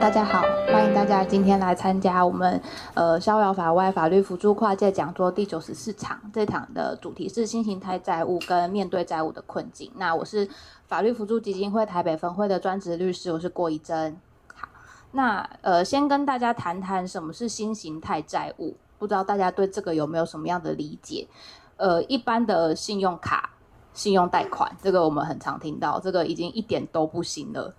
大家好，欢迎大家今天来参加我们呃逍遥法外法律辅助跨界讲座第九十四场。这场的主题是新形态债务跟面对债务的困境。那我是法律辅助基金会台北分会的专职律师，我是郭怡珍。好，那呃先跟大家谈谈什么是新形态债务，不知道大家对这个有没有什么样的理解？呃，一般的信用卡、信用贷款，这个我们很常听到，这个已经一点都不行了。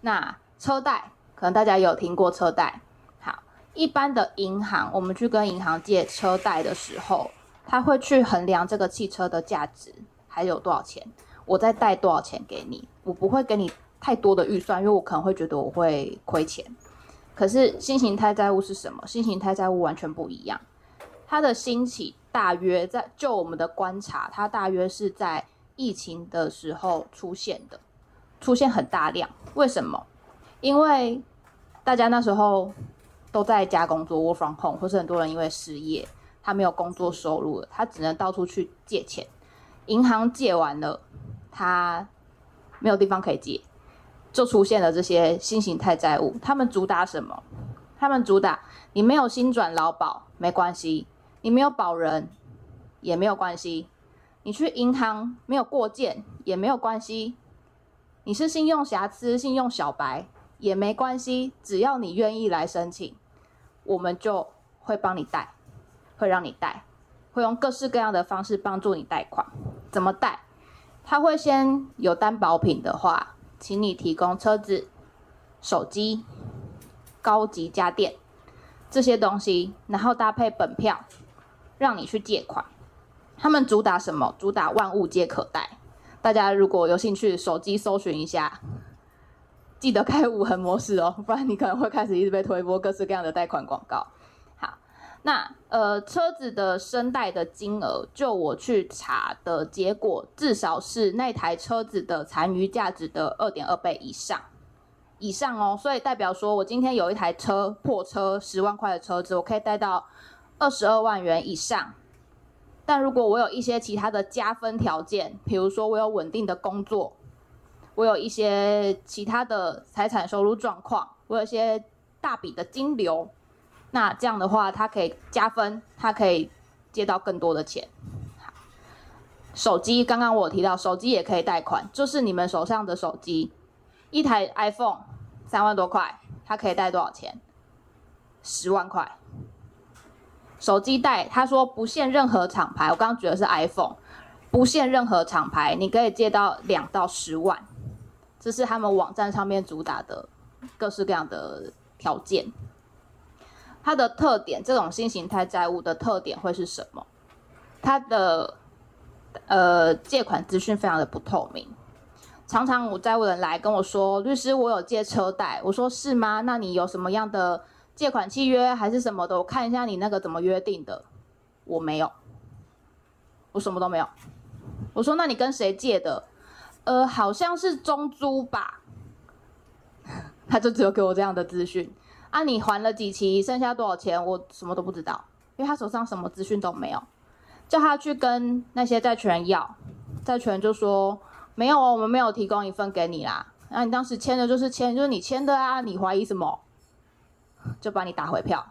那车贷。可能大家有听过车贷，好，一般的银行，我们去跟银行借车贷的时候，他会去衡量这个汽车的价值还有多少钱，我再贷多少钱给你，我不会给你太多的预算，因为我可能会觉得我会亏钱。可是新形态债务是什么？新形态债务完全不一样，它的兴起大约在就我们的观察，它大约是在疫情的时候出现的，出现很大量。为什么？因为大家那时候都在家工作，work from home，或是很多人因为失业，他没有工作收入了，他只能到处去借钱。银行借完了，他没有地方可以借，就出现了这些新形态债务。他们主打什么？他们主打你没有新转劳保没关系，你没有保人也没有关系，你去银行没有过件也没有关系，你是信用瑕疵、信用小白。也没关系，只要你愿意来申请，我们就会帮你贷，会让你贷，会用各式各样的方式帮助你贷款。怎么贷？他会先有担保品的话，请你提供车子、手机、高级家电这些东西，然后搭配本票，让你去借款。他们主打什么？主打万物皆可贷。大家如果有兴趣，手机搜寻一下。记得开无痕模式哦，不然你可能会开始一直被推播各式各样的贷款广告。好，那呃车子的申贷的金额，就我去查的结果，至少是那台车子的残余价值的二点二倍以上，以上哦。所以代表说我今天有一台车破车十万块的车子，我可以贷到二十二万元以上。但如果我有一些其他的加分条件，比如说我有稳定的工作。我有一些其他的财产收入状况，我有一些大笔的金流，那这样的话，它可以加分，它可以借到更多的钱。手机刚刚我提到，手机也可以贷款，就是你们手上的手机，一台 iPhone 三万多块，它可以贷多少钱？十万块。手机贷，他说不限任何厂牌，我刚刚举的是 iPhone，不限任何厂牌，你可以借到两到十万。这是他们网站上面主打的各式各样的条件。它的特点，这种新形态债务的特点会是什么？它的呃借款资讯非常的不透明。常常有债务人来跟我说：“律师，我有借车贷。”我说：“是吗？那你有什么样的借款契约还是什么的？我看一下你那个怎么约定的。”我没有，我什么都没有。我说：“那你跟谁借的？”呃，好像是中租吧，他就只有给我这样的资讯啊。你还了几期，剩下多少钱，我什么都不知道，因为他手上什么资讯都没有。叫他去跟那些债权人要，债权人就说没有哦，我们没有提供一份给你啦。那、你当时签的就是签，就是你签的啊，你怀疑什么？就把你打回票。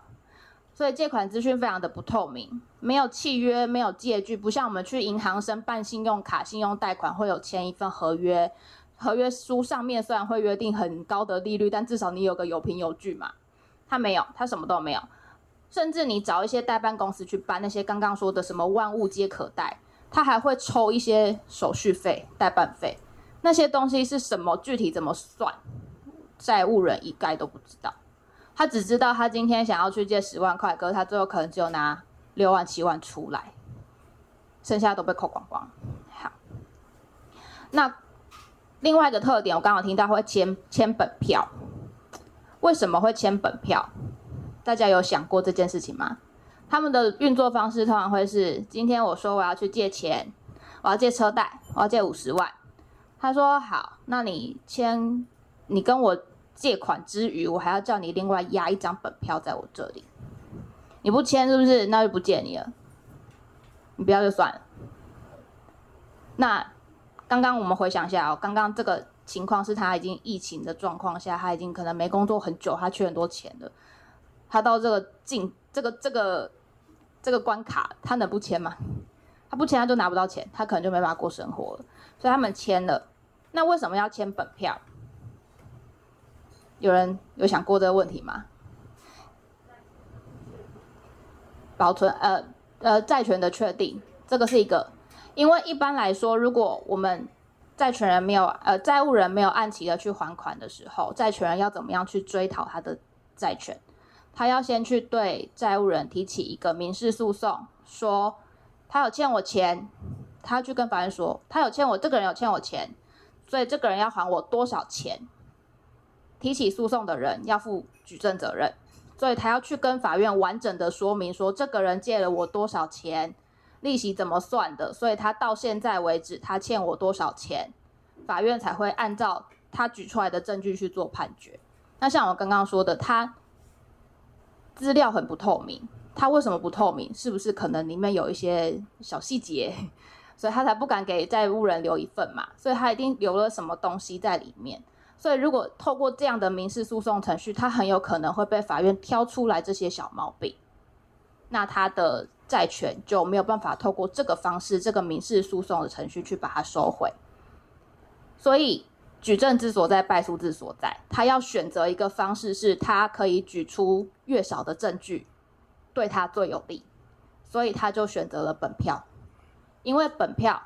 所以借款资讯非常的不透明，没有契约，没有借据，不像我们去银行申办信用卡、信用贷款会有签一份合约，合约书上面虽然会约定很高的利率，但至少你有个有凭有据嘛。他没有，他什么都没有，甚至你找一些代办公司去办那些刚刚说的什么万物皆可贷，他还会抽一些手续费、代办费，那些东西是什么，具体怎么算，债务人一概都不知道。他只知道他今天想要去借十万块，可是他最后可能只有拿六万七万出来，剩下都被扣光光。好，那另外一个特点，我刚刚听到会签签本票，为什么会签本票？大家有想过这件事情吗？他们的运作方式通常会是：今天我说我要去借钱，我要借车贷，我要借五十万。他说好，那你签，你跟我。借款之余，我还要叫你另外押一张本票在我这里。你不签是不是？那就不借你了。你不要就算了。那刚刚我们回想一下哦，刚刚这个情况是他已经疫情的状况下，他已经可能没工作很久，他缺很多钱了。他到这个境这个这个这个关卡，他能不签吗？他不签，他就拿不到钱，他可能就没办法过生活了。所以他们签了。那为什么要签本票？有人有想过这个问题吗？保存呃呃债权的确定，这个是一个，因为一般来说，如果我们债权人没有呃债务人没有按期的去还款的时候，债权人要怎么样去追讨他的债权？他要先去对债务人提起一个民事诉讼，说他有欠我钱，他去跟法院说他有欠我，这个人有欠我钱，所以这个人要还我多少钱？提起诉讼的人要负举证责任，所以他要去跟法院完整的说明说这个人借了我多少钱，利息怎么算的，所以他到现在为止他欠我多少钱，法院才会按照他举出来的证据去做判决。那像我刚刚说的，他资料很不透明，他为什么不透明？是不是可能里面有一些小细节，所以他才不敢给债务人留一份嘛？所以他一定留了什么东西在里面。所以，如果透过这样的民事诉讼程序，他很有可能会被法院挑出来这些小毛病，那他的债权就没有办法透过这个方式，这个民事诉讼的程序去把它收回。所以，举证之所在，败诉之所在，他要选择一个方式，是他可以举出越少的证据，对他最有利。所以，他就选择了本票，因为本票，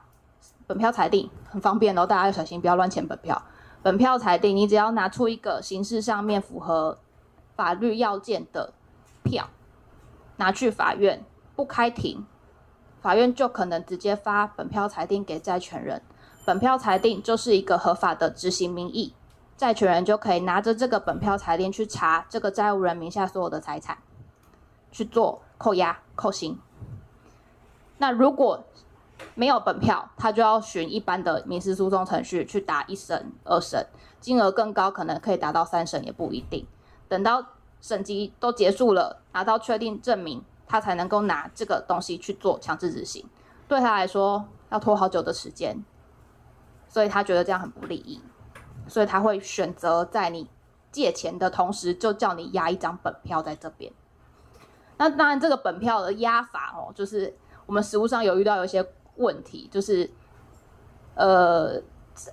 本票裁定很方便哦，大家要小心，不要乱签本票。本票裁定，你只要拿出一个形式上面符合法律要件的票，拿去法院不开庭，法院就可能直接发本票裁定给债权人。本票裁定就是一个合法的执行名义，债权人就可以拿着这个本票裁定去查这个债务人名下所有的财产，去做扣押、扣薪。那如果没有本票，他就要循一般的民事诉讼程序去打一审、二审，金额更高，可能可以达到三审也不一定。等到审级都结束了，拿到确定证明，他才能够拿这个东西去做强制执行。对他来说，要拖好久的时间，所以他觉得这样很不利益，所以他会选择在你借钱的同时，就叫你押一张本票在这边。那当然，这个本票的押法哦，就是我们实务上有遇到有一些。问题就是，呃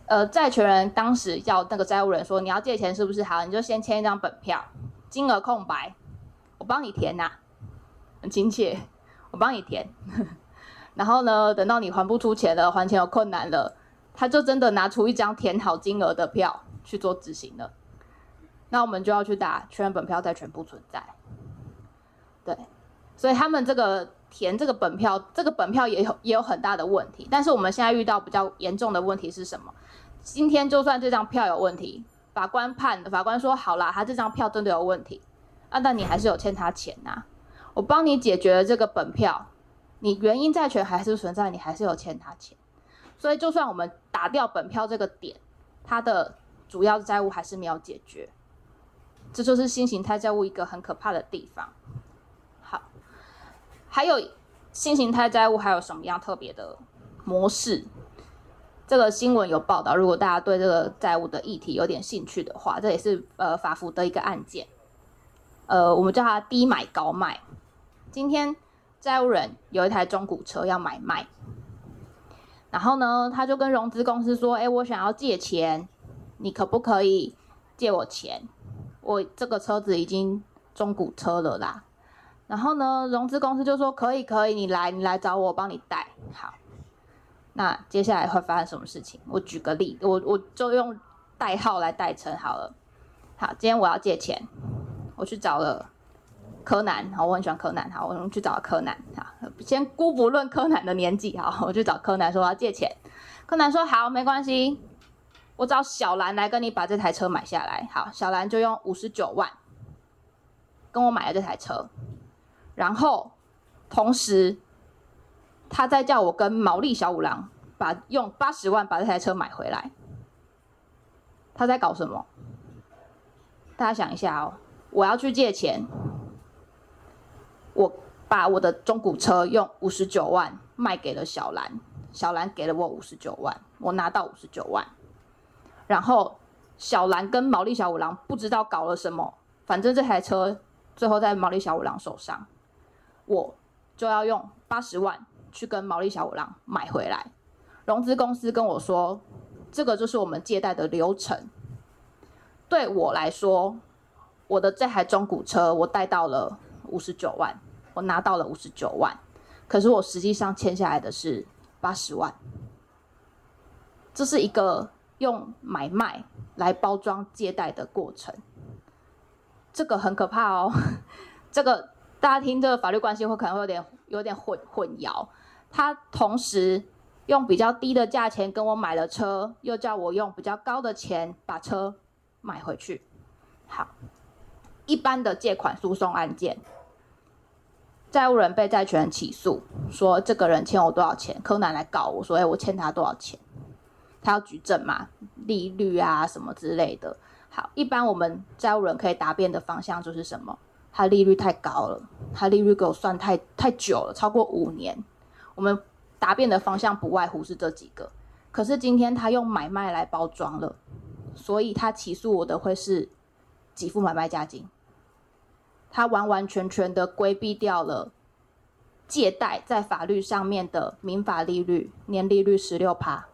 呃，债权人当时要那个债务人说，你要借钱是不是？好，你就先签一张本票，金额空白，我帮你填呐、很亲切，我帮你填。然后呢，等到你还不出钱了，还钱有困难了，他就真的拿出一张填好金额的票去做执行了。那我们就要去打确认本票债权不存在。对，所以他们这个。填这个本票，这个本票也有也有很大的问题。但是我们现在遇到比较严重的问题是什么？今天就算这张票有问题，法官判，法官说好啦，他这张票真的有问题，啊，但你还是有欠他钱呐。我帮你解决了这个本票，你原因债权还是存在，你还是有欠他钱。所以就算我们打掉本票这个点，他的主要债务还是没有解决。这就是新型态债务一个很可怕的地方。还有新型态债务还有什么样特别的模式？这个新闻有报道。如果大家对这个债务的议题有点兴趣的话，这也是呃法服的一个案件。呃，我们叫它低买高卖。今天债务人有一台中古车要买卖，然后呢，他就跟融资公司说：“哎，我想要借钱，你可不可以借我钱？我这个车子已经中古车了啦。”然后呢，融资公司就说可以，可以，你来，你来找我，我帮你贷。好，那接下来会发生什么事情？我举个例，我我就用代号来代称好了。好，今天我要借钱，我去找了柯南，好，我很喜欢柯南，好，我去找了柯南，好，先姑不论柯南的年纪，好，我去找柯南说我要借钱。柯南说好，没关系，我找小兰来跟你把这台车买下来。好，小兰就用五十九万跟我买了这台车。然后，同时，他再叫我跟毛利小五郎把用八十万把这台车买回来。他在搞什么？大家想一下哦，我要去借钱，我把我的中古车用五十九万卖给了小兰，小兰给了我五十九万，我拿到五十九万，然后小兰跟毛利小五郎不知道搞了什么，反正这台车最后在毛利小五郎手上，我就要用八十万去跟毛利小五郎买回来。融资公司跟我说，这个就是我们借贷的流程。对我来说，我的这台中古车我贷到了五十九万，我拿到了五十九万，可是我实际上签下来的是八十万。这是一个用买卖来包装借贷的过程，这个很可怕哦。这个大家听这个法律关系会可能会有点有点混混淆。他同时用比较低的价钱跟我买了车，又叫我用比较高的钱把车买回去。好，一般的借款诉讼案件，债务人被债权人起诉，说这个人欠我多少钱，柯南来告我说，哎，我欠他多少钱。他要举证嘛，利率啊什么之类的。好，一般我们债务人可以答辩的方向就是什么？他利率太高了，他利率给我算太太久了，超过五年。我们答辩的方向不外乎是这几个。可是今天他用买卖来包装了，所以他起诉我的会是给付买卖价金。他完完全全的规避掉了借贷在法律上面的民法利率，年利率十六趴。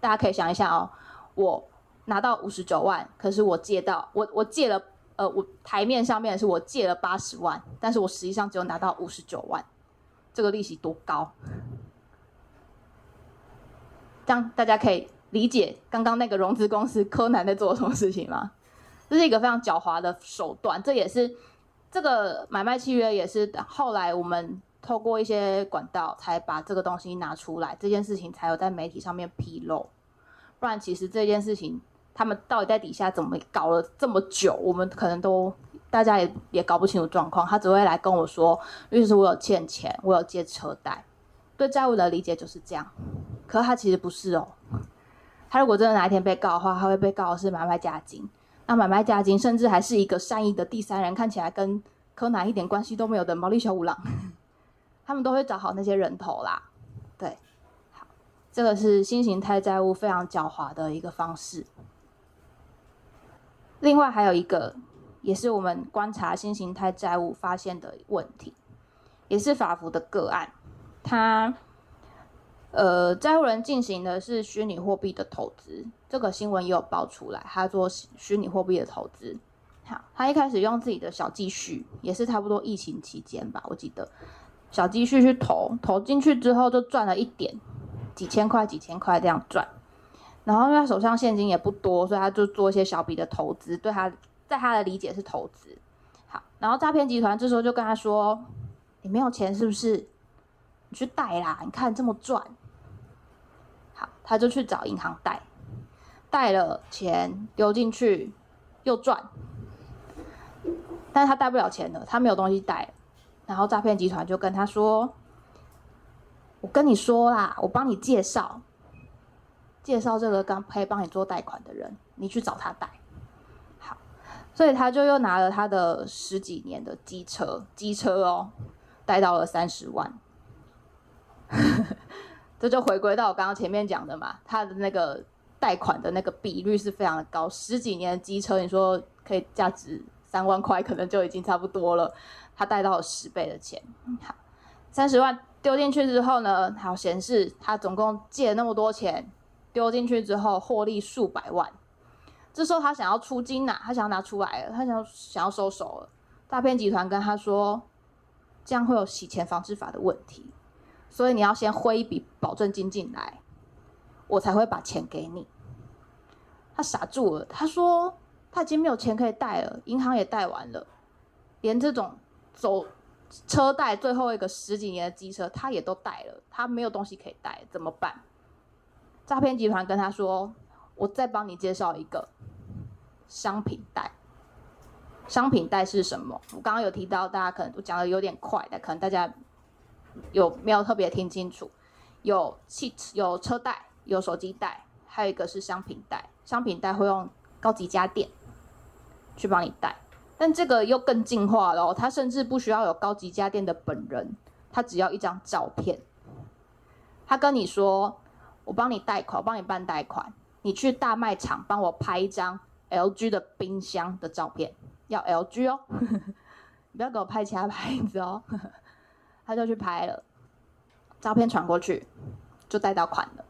大家可以想一下哦，我拿到五十九万，可是我借到我我借了，呃，我台面上面是我借了八十万，但是我实际上只有拿到五十九万，这个利息多高？这样大家可以理解刚刚那个融资公司柯南在做什么事情吗？这是一个非常狡猾的手段，这也是这个买卖契约也是后来我们。透过一些管道才把这个东西拿出来，这件事情才有在媒体上面披露。不然，其实这件事情他们到底在底下怎么搞了这么久，我们可能都大家也也搞不清楚状况。他只会来跟我说，律师，我有欠钱，我有借车贷。对债务的理解就是这样，可他其实不是哦。他如果真的哪一天被告的话，他会被告的是买卖价金。那买卖价金甚至还是一个善意的第三人，看起来跟柯南一点关系都没有的毛利小五郎。他们都会找好那些人头啦，对，好，这个是新型态债务非常狡猾的一个方式。另外还有一个，也是我们观察新形态债务发现的问题，也是法服的个案。他，呃，债务人进行的是虚拟货币的投资，这个新闻也有爆出来，他做虚拟货币的投资。好，他一开始用自己的小积蓄，也是差不多疫情期间吧，我记得。小积蓄去投，投进去之后就赚了一点，几千块、几千块这样赚。然后因为他手上现金也不多，所以他就做一些小笔的投资。对他，在他的理解是投资。好，然后诈骗集团这时候就跟他说：“你没有钱是不是？你去贷啦，你看这么赚。”好，他就去找银行贷，贷了钱丢进去又赚，但是他贷不了钱了，他没有东西贷。然后诈骗集团就跟他说：“我跟你说啦，我帮你介绍，介绍这个刚可以帮你做贷款的人，你去找他贷。”好，所以他就又拿了他的十几年的机车，机车哦，贷到了三十万。这就回归到我刚刚前面讲的嘛，他的那个贷款的那个比率是非常的高，十几年的机车，你说可以价值三万块，可能就已经差不多了。他贷到了十倍的钱，好，三十万丢进去之后呢，好显示他总共借了那么多钱，丢进去之后获利数百万。这时候他想要出金呐、他想要拿出来了，他想要想要收手了。诈骗集团跟他说，这样会有洗钱防治法的问题，所以你要先汇一笔保证金进来，我才会把钱给你。他傻住了，他说他已经没有钱可以贷了，银行也贷完了，连这种。走车贷最后一个十几年的机车，他也都贷了，他没有东西可以贷，怎么办？诈骗集团跟他说：“我再帮你介绍一个商品贷。商品贷是什么？我刚刚有提到，大家可能我讲的有点快，但可能大家有没有特别听清楚？有汽有车贷，有手机贷，还有一个是商品贷。商品贷会用高级家电去帮你贷。”但这个又更进化了，他甚至不需要有高级家电的本人，他只要一张照片。他跟你说：“我帮你贷款，我帮你办贷款，你去大卖场帮我拍一张 LG 的冰箱的照片，要 LG 哦，你 不要给我拍其他牌子哦。他就去拍了，照片传过去，就贷到款了。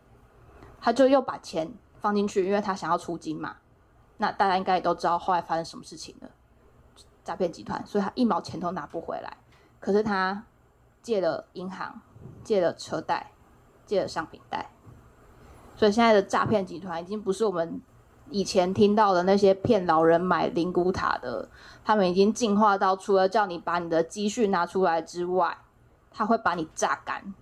他就又把钱放进去，因为他想要出金嘛。那大家应该也都知道后来发生什么事情了，诈骗集团，所以他一毛钱都拿不回来。可是他借了银行，借了车贷，借了商品贷，所以现在的诈骗集团已经不是我们以前听到的那些骗老人买灵骨塔的，他们已经进化到除了叫你把你的积蓄拿出来之外，他会把你榨干。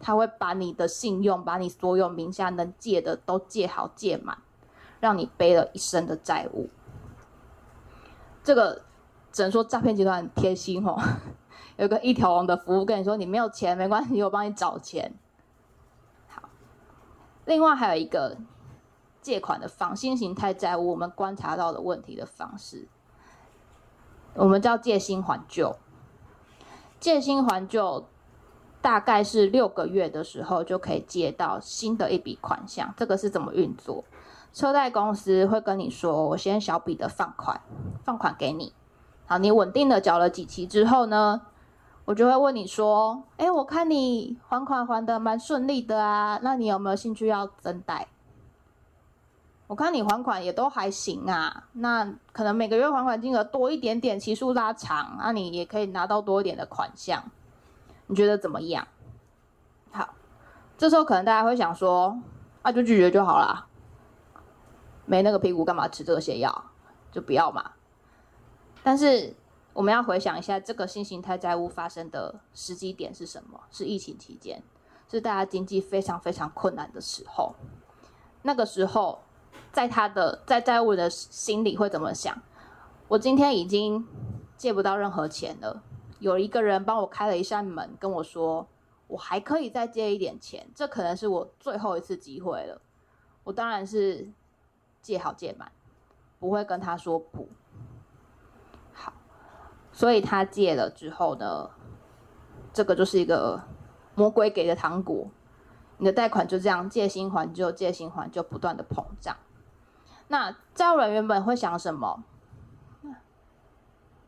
他会把你的信用，把你所有名下能借的都借好借满，让你背了一身的债务。这个只能说诈骗集团很贴心哦，有个一条龙的服务，跟你说你没有钱没关系，我帮你找钱。另外还有一个借款的方新型态债务，我们观察到的问题的方式，我们叫借新还旧，借新还旧。大概是六个月的时候就可以借到新的一笔款项。这个是怎么运作？车贷公司会跟你说：“我先小笔的放款，放款给你。好，你稳定的缴了几期之后呢，我就会问你说：‘哎，我看你还款还得蛮顺利的啊，那你有没有兴趣要增贷？’我看你还款也都还行啊，那可能每个月还款金额多一点点，期数拉长，那你也可以拿到多一点的款项。”你觉得怎么样？好，这时候可能大家会想说，啊，就拒绝就好啦，没那个屁股干嘛吃这些药？就不要嘛。但是我们要回想一下，这个新型态债务发生的时机点是什么？是疫情期间，是大家经济非常非常困难的时候。那个时候，在他的在债务人的心里会怎么想？我今天已经借不到任何钱了。有一个人帮我开了一扇门，跟我说：“我还可以再借一点钱，这可能是我最后一次机会了。”我当然是借好借满，不会跟他说不。所以他借了之后呢，这个就是一个魔鬼给的糖果，你的贷款就这样借新还旧，借新还旧，不断的膨胀。那债务人原本会想什么？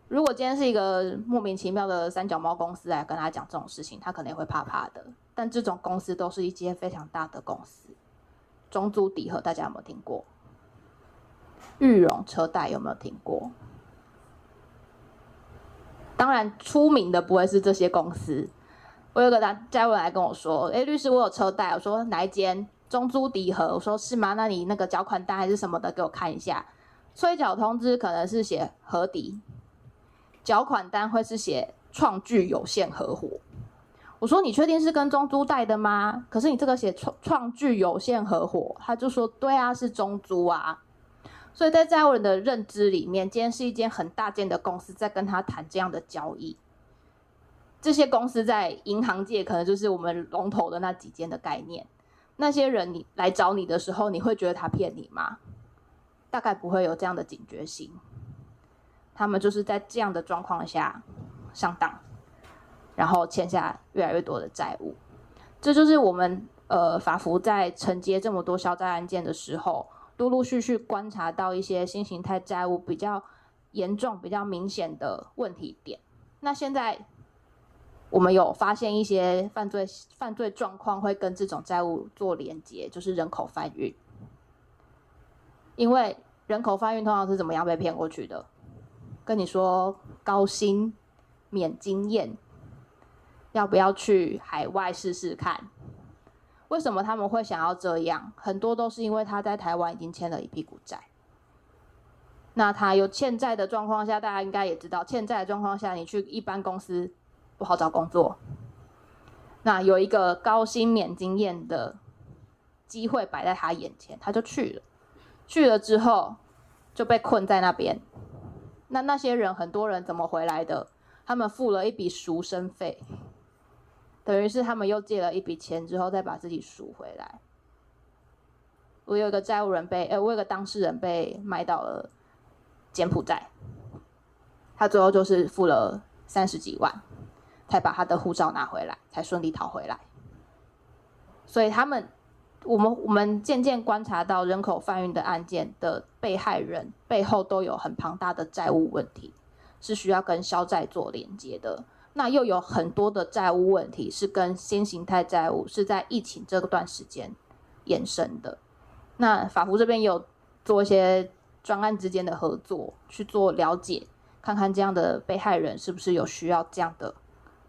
如果今天是一个莫名其妙的三脚猫公司来跟他讲这种事情，他可能也会怕怕的。但这种公司都是一间非常大的公司，中租底和大家有没有听过？裕隆车贷有没有听过？当然出名的不会是这些公司。我有个债务人来跟我说：“诶，律师，我有车贷。”我说：“哪一间？”中租迪和。我说：“是吗？那你那个缴款单还是什么的，给我看一下。催缴通知可能是写和迪。”缴款单会是写创聚有限合伙，我说你确定是跟中租贷的吗？可是你这个写创创聚有限合伙，他就说对啊，是中租啊。所以在债务人的认知里面，今天是一间很大间的公司在跟他谈这样的交易。这些公司在银行界可能就是我们龙头的那几间的概念。那些人你来找你的时候，你会觉得他骗你吗？大概不会有这样的警觉性。他们就是在这样的状况下上当，然后欠下越来越多的债务。这就是我们呃法服在承接这么多消债案件的时候，陆陆续续观察到一些新形态债务比较严重、比较明显的问题点。那现在我们有发现一些犯罪犯罪状况会跟这种债务做连接，就是人口贩运。因为人口贩运通常是怎么样被骗过去的？跟你说高薪免经验，要不要去海外试试看？为什么他们会想要这样？很多都是因为他在台湾已经欠了一屁股债。那他有欠债的状况下，大家应该也知道，欠债的状况下，你去一般公司不好找工作。那有一个高薪免经验的机会摆在他眼前，他就去了。去了之后就被困在那边。那那些人，很多人怎么回来的？他们付了一笔赎身费，等于是他们又借了一笔钱之后，再把自己赎回来。我有一个债务人被，哎、我有个当事人被卖到了柬埔寨，他最后就是付了三十几万，才把他的护照拿回来，才顺利逃回来。所以他们我们我们渐渐观察到人口贩运的案件的被害人背后都有很庞大的债务问题，是需要跟消债做连接的。那又有很多的债务问题是跟新形态债务是在疫情这段时间衍生的。那法服这边有做一些专案之间的合作，去做了解，看看这样的被害人是不是有需要这样的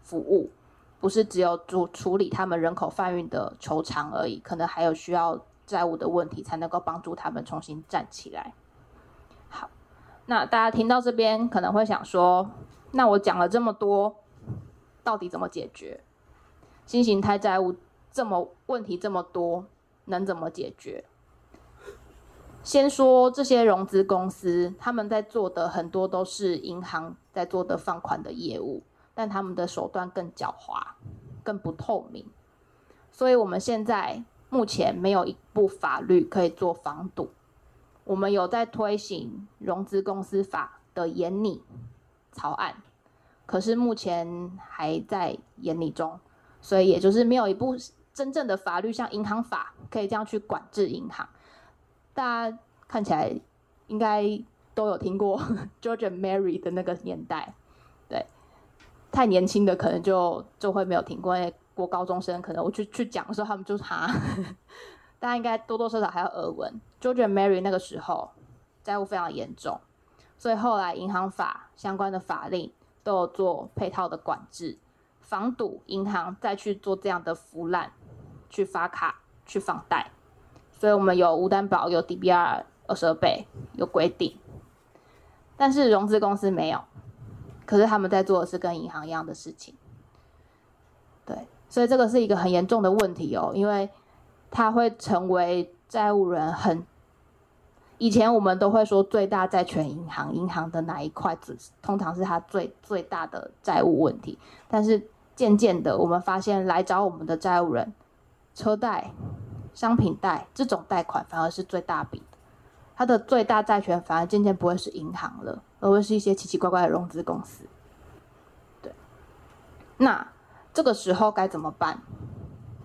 服务，不是只有处处理他们人口贩运的求偿而已，可能还有需要债务的问题，才能够帮助他们重新站起来。好，那大家听到这边可能会想说，那我讲了这么多。到底怎么解决？新型态债务这么问题这么多，能怎么解决？先说这些融资公司，他们在做的很多都是银行在做的放款的业务，但他们的手段更狡猾、更不透明。所以我们现在目前没有一部法律可以做防堵。我们有在推行融资公司法的严拟草案。可是目前还在研拟中，所以也就是没有一部真正的法律，像银行法可以这样去管制银行。大家看起来应该都有听过 George and Mary 的那个年代，对，太年轻的可能就就会没有听过。因为国高中生可能我去去讲的时候，他们就哈，大家应该多多少少还有耳闻 George and Mary 那个时候债务非常严重，所以后来银行法相关的法令。都有做配套的管制，防堵银行再去做这样的腐烂，去发卡、去放贷。所以我们有无担保、有 DBR 二十二倍有规定，但是融资公司没有。可是他们在做的是跟银行一样的事情，对，所以这个是一个很严重的问题哦，因为它会成为债务人很。以前我们都会说最大债权银行，银行的哪一块子通常是它最最大的债务问题。但是渐渐的，我们发现来找我们的债务人，车贷、商品贷这种贷款反而是最大笔的，它的最大债权反而渐渐不会是银行了，而会是一些奇奇怪怪的融资公司。对，那这个时候该怎么办？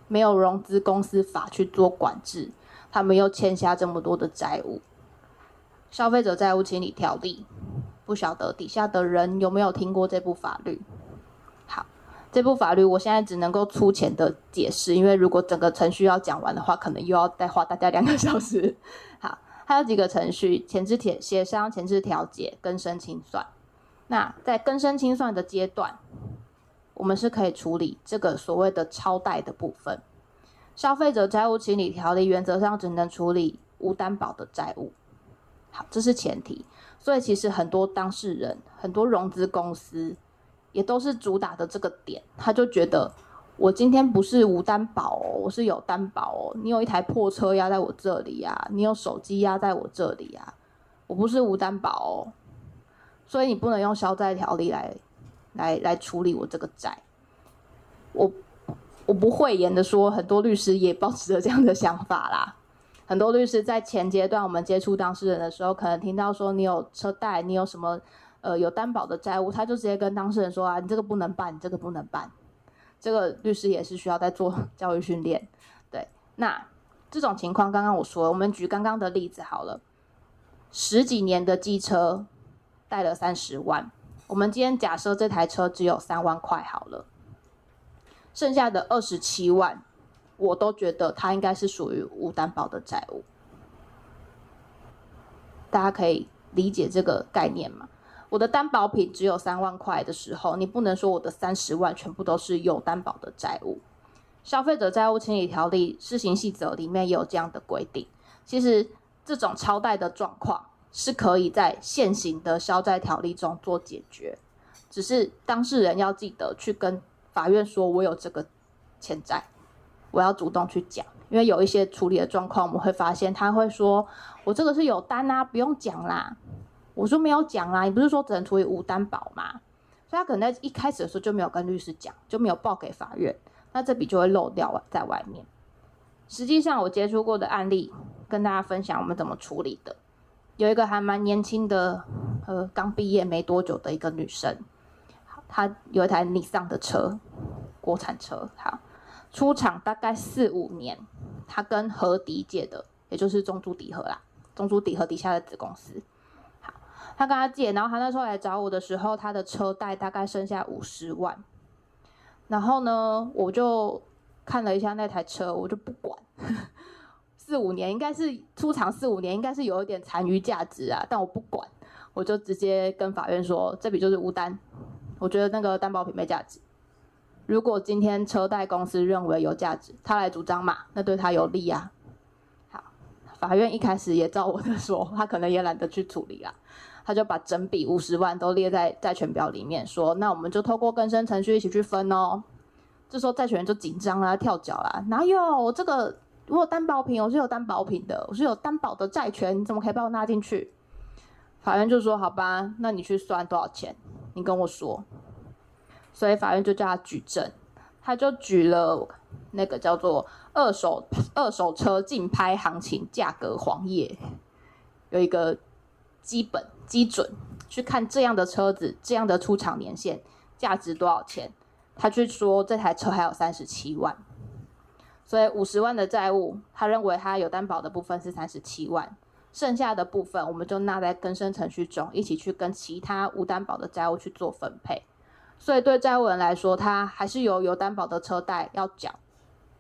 没有融资公司法去做管制，他们又欠下这么多的债务。消费者债务清理条例，不晓得底下的人有没有听过这部法律？好，这部法律我现在只能够粗浅的解释，因为如果整个程序要讲完的话，可能又要再花大家两个小时。好，还有几个程序：前置协协商、前置调解、更生清算。那在更生清算的阶段，我们是可以处理这个所谓的超贷的部分。消费者债务清理条例原则上只能处理无担保的债务。好，这是前提，所以其实很多当事人、很多融资公司也都是主打的这个点，他就觉得我今天不是无担保哦，我是有担保哦。你有一台破车压在我这里呀，你有手机压在我这里呀，我不是无担保哦，所以你不能用消债条例来来来处理我这个债。我我不讳言的说，很多律师也抱持着这样的想法啦。很多律师在前阶段，我们接触当事人的时候，可能听到说你有车贷，你有什么呃有担保的债务，他就直接跟当事人说啊，你这个不能办，你这个不能办。这个律师也是需要在做 教育训练。对，那这种情况，刚刚我说，我们举刚刚的例子好了，十几年的机车贷了三十万，我们今天假设这台车只有三万块好了，剩下的二十七万。我都觉得它应该是属于无担保的债务，大家可以理解这个概念吗？我的担保品只有三万块的时候，你不能说我的三十万全部都是有担保的债务。消费者债务清理条例施行细则里面也有这样的规定。其实这种超贷的状况是可以在现行的消债条例中做解决，只是当事人要记得去跟法院说，我有这个欠债。我要主动去讲，因为有一些处理的状况，我们会发现他会说：“我这个是有单啊，不用讲啦。”我说：“没有讲啦，你不是说只能处理无担保吗？”所以他可能在一开始的时候就没有跟律师讲，就没有报给法院，那这笔就会漏掉在外面。实际上，我接触过的案例跟大家分享我们怎么处理的。有一个还蛮年轻的，呃，刚毕业没多久的一个女生，她有一台尼桑的车，国产车，好。出厂大概四五年，他跟和迪借的，也就是中租迪和啦，中租迪和底下的子公司。好，他跟他借，然后他那时候来找我的时候，他的车贷大概剩下五十万。然后呢，我就看了一下那台车，我就不管，四五年应该是出厂四五年，应该是有一点残余价值啊，但我不管，我就直接跟法院说，这笔就是无单，我觉得那个担保品没价值。如果今天车贷公司认为有价值，他来主张嘛，那对他有利啊。好，法院一开始也照我的说，他可能也懒得去处理啦。他就把整笔五十万都列在债权表里面，说：“那我们就透过更生程序一起去分哦。”这时候债权人就紧张啦，跳脚啦，哪有我这个我有担保品，我是有担保品的，我是有担保的债权，你怎么可以把我纳进去？法院就说：“好吧，那你去算多少钱，你跟我说。”所以法院就叫他举证，他就举了那个叫做二手二手车竞拍行情价格黄页，有一个基本。基准去看这样的车子，这样的出厂年限，价值多少钱？他去说这台车还有三十七万，所以五十万的债务，他认为他有担保的部分是三十七万，剩下的部分我们就纳在更生程序中，一起去跟其他无担保的债务去做分配。所以对债务人来说，他还是有有担保的车贷要缴，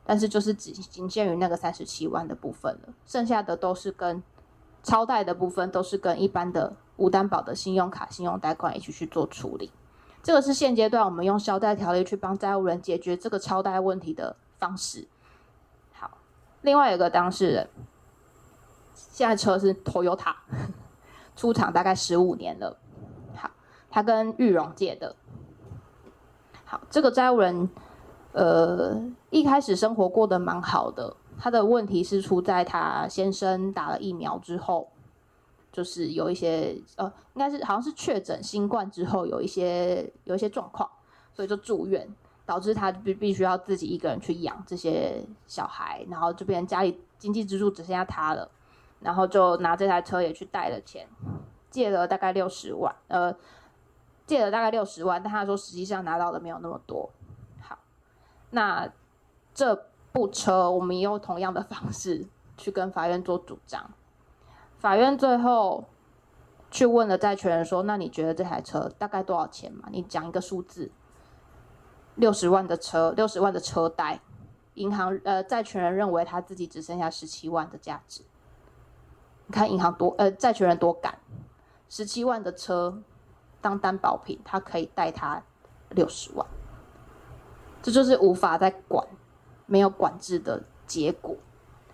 但是就是只仅限于那个三十七万的部分了，剩下的都是跟超贷的部分都是跟一般的。无担保的信用卡、信用贷款一起去做处理，这个是现阶段我们用消贷条例去帮债务人解决这个超贷问题的方式。好，另外有个当事人，现在车是 Toyota，出厂大概十五年了。好，他跟裕荣借的。好，这个债务人，呃，一开始生活过得蛮好的，他的问题是出在他先生打了疫苗之后。就是有一些呃，应该是好像是确诊新冠之后有一些有一些状况，所以就住院，导致他必必须要自己一个人去养这些小孩，然后这边家里经济支柱只剩下他了，然后就拿这台车也去贷了钱，借了大概六十万，呃，借了大概六十万，但他说实际上拿到的没有那么多。好，那这部车我们用同样的方式去跟法院做主张。法院最后去问了债权人说：“那你觉得这台车大概多少钱嘛？你讲一个数字。六十万的车，六十万的车贷，银行呃债权人认为他自己只剩下十七万的价值。你看银行多呃债权人多敢，十七万的车当担保品，他可以贷他六十万，这就是无法再管，没有管制的结果。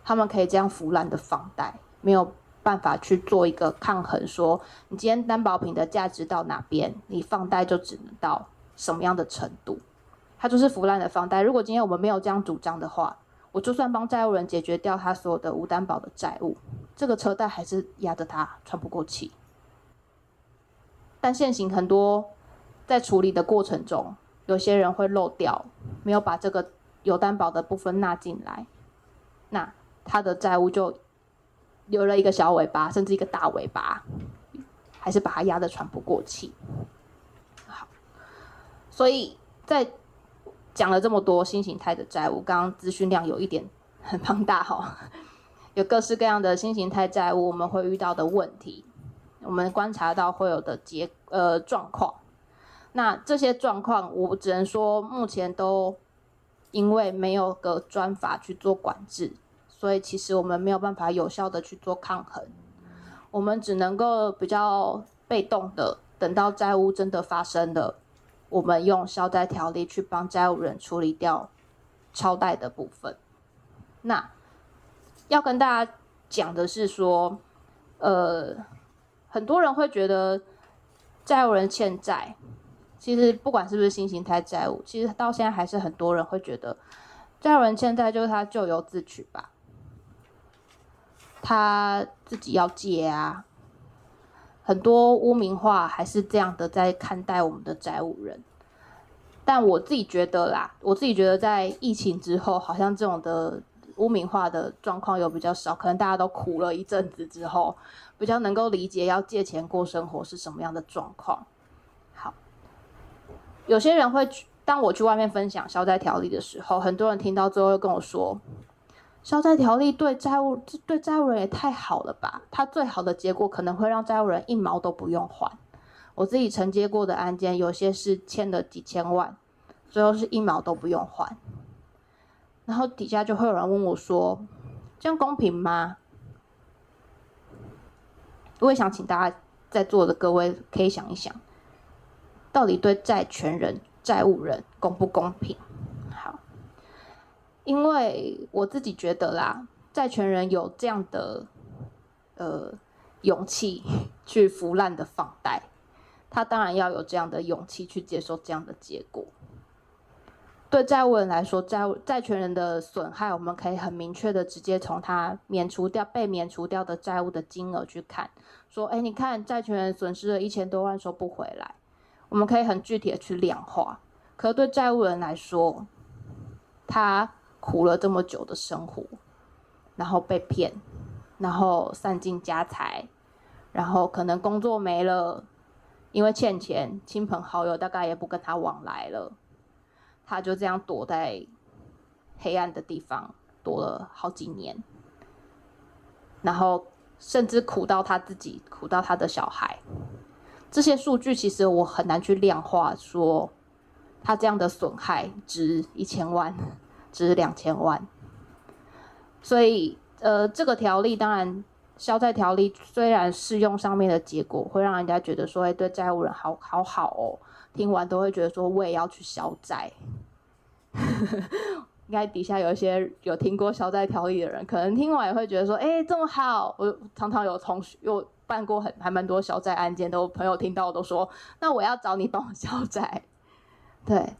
他们可以这样腐烂的放贷，没有。”办法去做一个抗衡，说你今天担保品的价值到哪边，你放贷就只能到什么样的程度，它就是腐烂的放贷。如果今天我们没有这样主张的话，我就算帮债务人解决掉他所有的无担保的债务，这个车贷还是压着他喘不过气。但现行很多在处理的过程中，有些人会漏掉，没有把这个有担保的部分纳进来，那他的债务就。留了一个小尾巴，甚至一个大尾巴，还是把它压得喘不过气。好，所以在讲了这么多新型态的债务，刚刚资讯量有一点很庞大哈，有各式各样的新型态债务，我们会遇到的问题，我们观察到会有的结呃状况。那这些状况，我只能说目前都因为没有个专法去做管制。所以其实我们没有办法有效的去做抗衡，我们只能够比较被动的等到债务真的发生了，我们用消债条例去帮债务人处理掉超贷的部分。那要跟大家讲的是说，呃，很多人会觉得债务人欠债，其实不管是不是新型态债务，其实到现在还是很多人会觉得债务人欠债就是他咎由自取吧。他自己要借啊，很多污名化还是这样的在看待我们的债务人，但我自己觉得啦，我自己觉得在疫情之后，好像这种的污名化的状况又比较少，可能大家都苦了一阵子之后，比较能够理解要借钱过生活是什么样的状况。好，有些人会当我去外面分享消债条例的时候，很多人听到之后又跟我说。消债条例对债务对债务人也太好了吧？他最好的结果可能会让债务人一毛都不用还。我自己承接过的案件，有些是欠了几千万，最后是一毛都不用还。然后底下就会有人问我说：“这样公平吗？”我也想请大家在座的各位可以想一想，到底对债权人、债务人公不公平？好因为我自己觉得啦，债权人有这样的呃勇气去腐烂的放贷，他当然要有这样的勇气去接受这样的结果。对债务人来说，债务债权人的损害，我们可以很明确的直接从他免除掉被免除掉的债务的金额去看，说，哎，你看债权人损失了一千多万收不回来，我们可以很具体的去量化。可是对债务人来说，他苦了这么久的生活，然后被骗，然后散尽家财，然后可能工作没了，因为欠钱，亲朋好友大概也不跟他往来了，他就这样躲在黑暗的地方躲了好几年，然后甚至苦到他自己，苦到他的小孩。这些数据其实我很难去量化，说他这样的损害值一千万。值两千万，所以呃，这个条例当然，消债条例虽然适用上面的结果会让人家觉得说，哎，对债务人好好好哦，听完都会觉得说，我也要去消债。应该底下有一些有听过消债条例的人，可能听完也会觉得说，哎，这么好。我常常有同学有办过很还蛮多消债案件，都朋友听到都说，那我要找你帮我消债，对。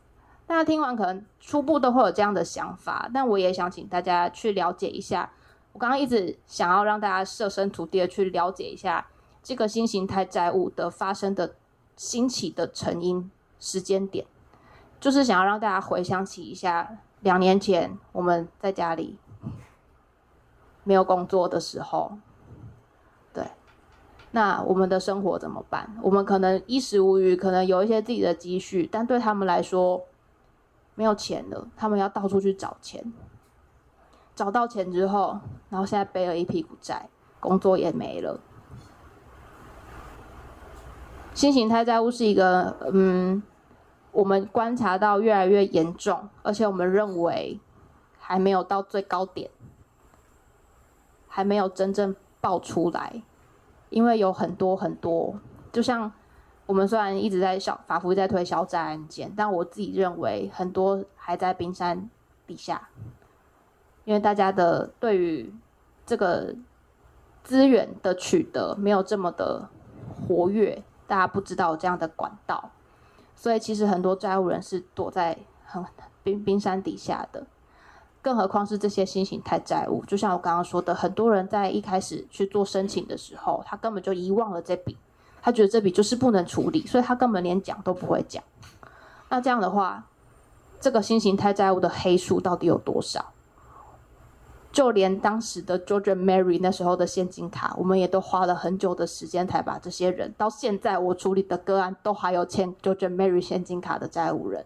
大家听完可能初步都会有这样的想法，但我也想请大家去了解一下。我刚刚一直想要让大家设身处地的去了解一下这个新形态债务的发生的兴起的成因时间点，就是想要让大家回想起一下两年前我们在家里没有工作的时候，对，那我们的生活怎么办？我们可能衣食无虞，可能有一些自己的积蓄，但对他们来说。没有钱了，他们要到处去找钱。找到钱之后，然后现在背了一屁股债，工作也没了。新型态债务是一个，嗯，我们观察到越来越严重，而且我们认为还没有到最高点，还没有真正爆出来，因为有很多很多，就像。我们虽然一直在小法服在推消债案件，但我自己认为很多还在冰山底下，因为大家的对于这个资源的取得没有这么的活跃，大家不知道这样的管道，所以其实很多债务人是躲在很冰冰山底下的，更何况是这些新型态债务，就像我刚刚说的，很多人在一开始去做申请的时候，他根本就遗忘了这笔。他觉得这笔就是不能处理，所以他根本连讲都不会讲。那这样的话，这个新型态债务的黑数到底有多少？就连当时的 George Mary 那时候的现金卡，我们也都花了很久的时间才把这些人。到现在我处理的个案都还有欠 George Mary 现金卡的债务人，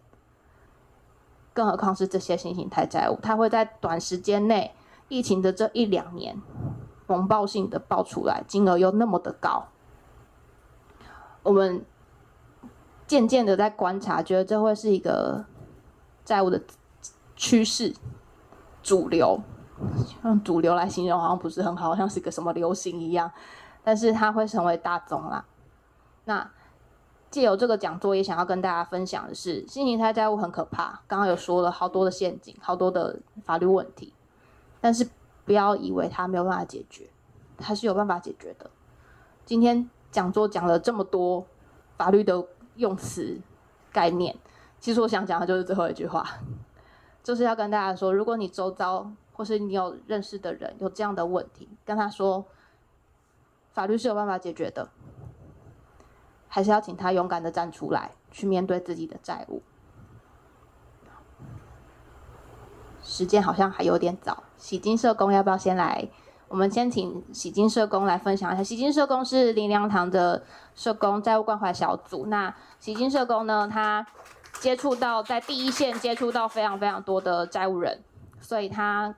更何况是这些新形态债务，他会在短时间内，疫情的这一两年，猛爆性的爆出来，金额又那么的高。我们渐渐的在观察，觉得这会是一个债务的趋势主流，用主流来形容好像不是很好，像是个什么流行一样，但是它会成为大宗啦。那借由这个讲座，也想要跟大家分享的是，新型态债务很可怕，刚刚有说了好多的陷阱，好多的法律问题，但是不要以为它没有办法解决，它是有办法解决的。今天。讲座讲了这么多法律的用词概念，其实我想讲的就是最后一句话，就是要跟大家说，如果你周遭或是你有认识的人有这样的问题，跟他说，法律是有办法解决的，还是要请他勇敢的站出来，去面对自己的债务。时间好像还有点早，喜金社工要不要先来？我们先请喜金社工来分享一下。喜金社工是林良堂的社工债务关怀小组。那喜金社工呢，他接触到在第一线接触到非常非常多的债务人，所以他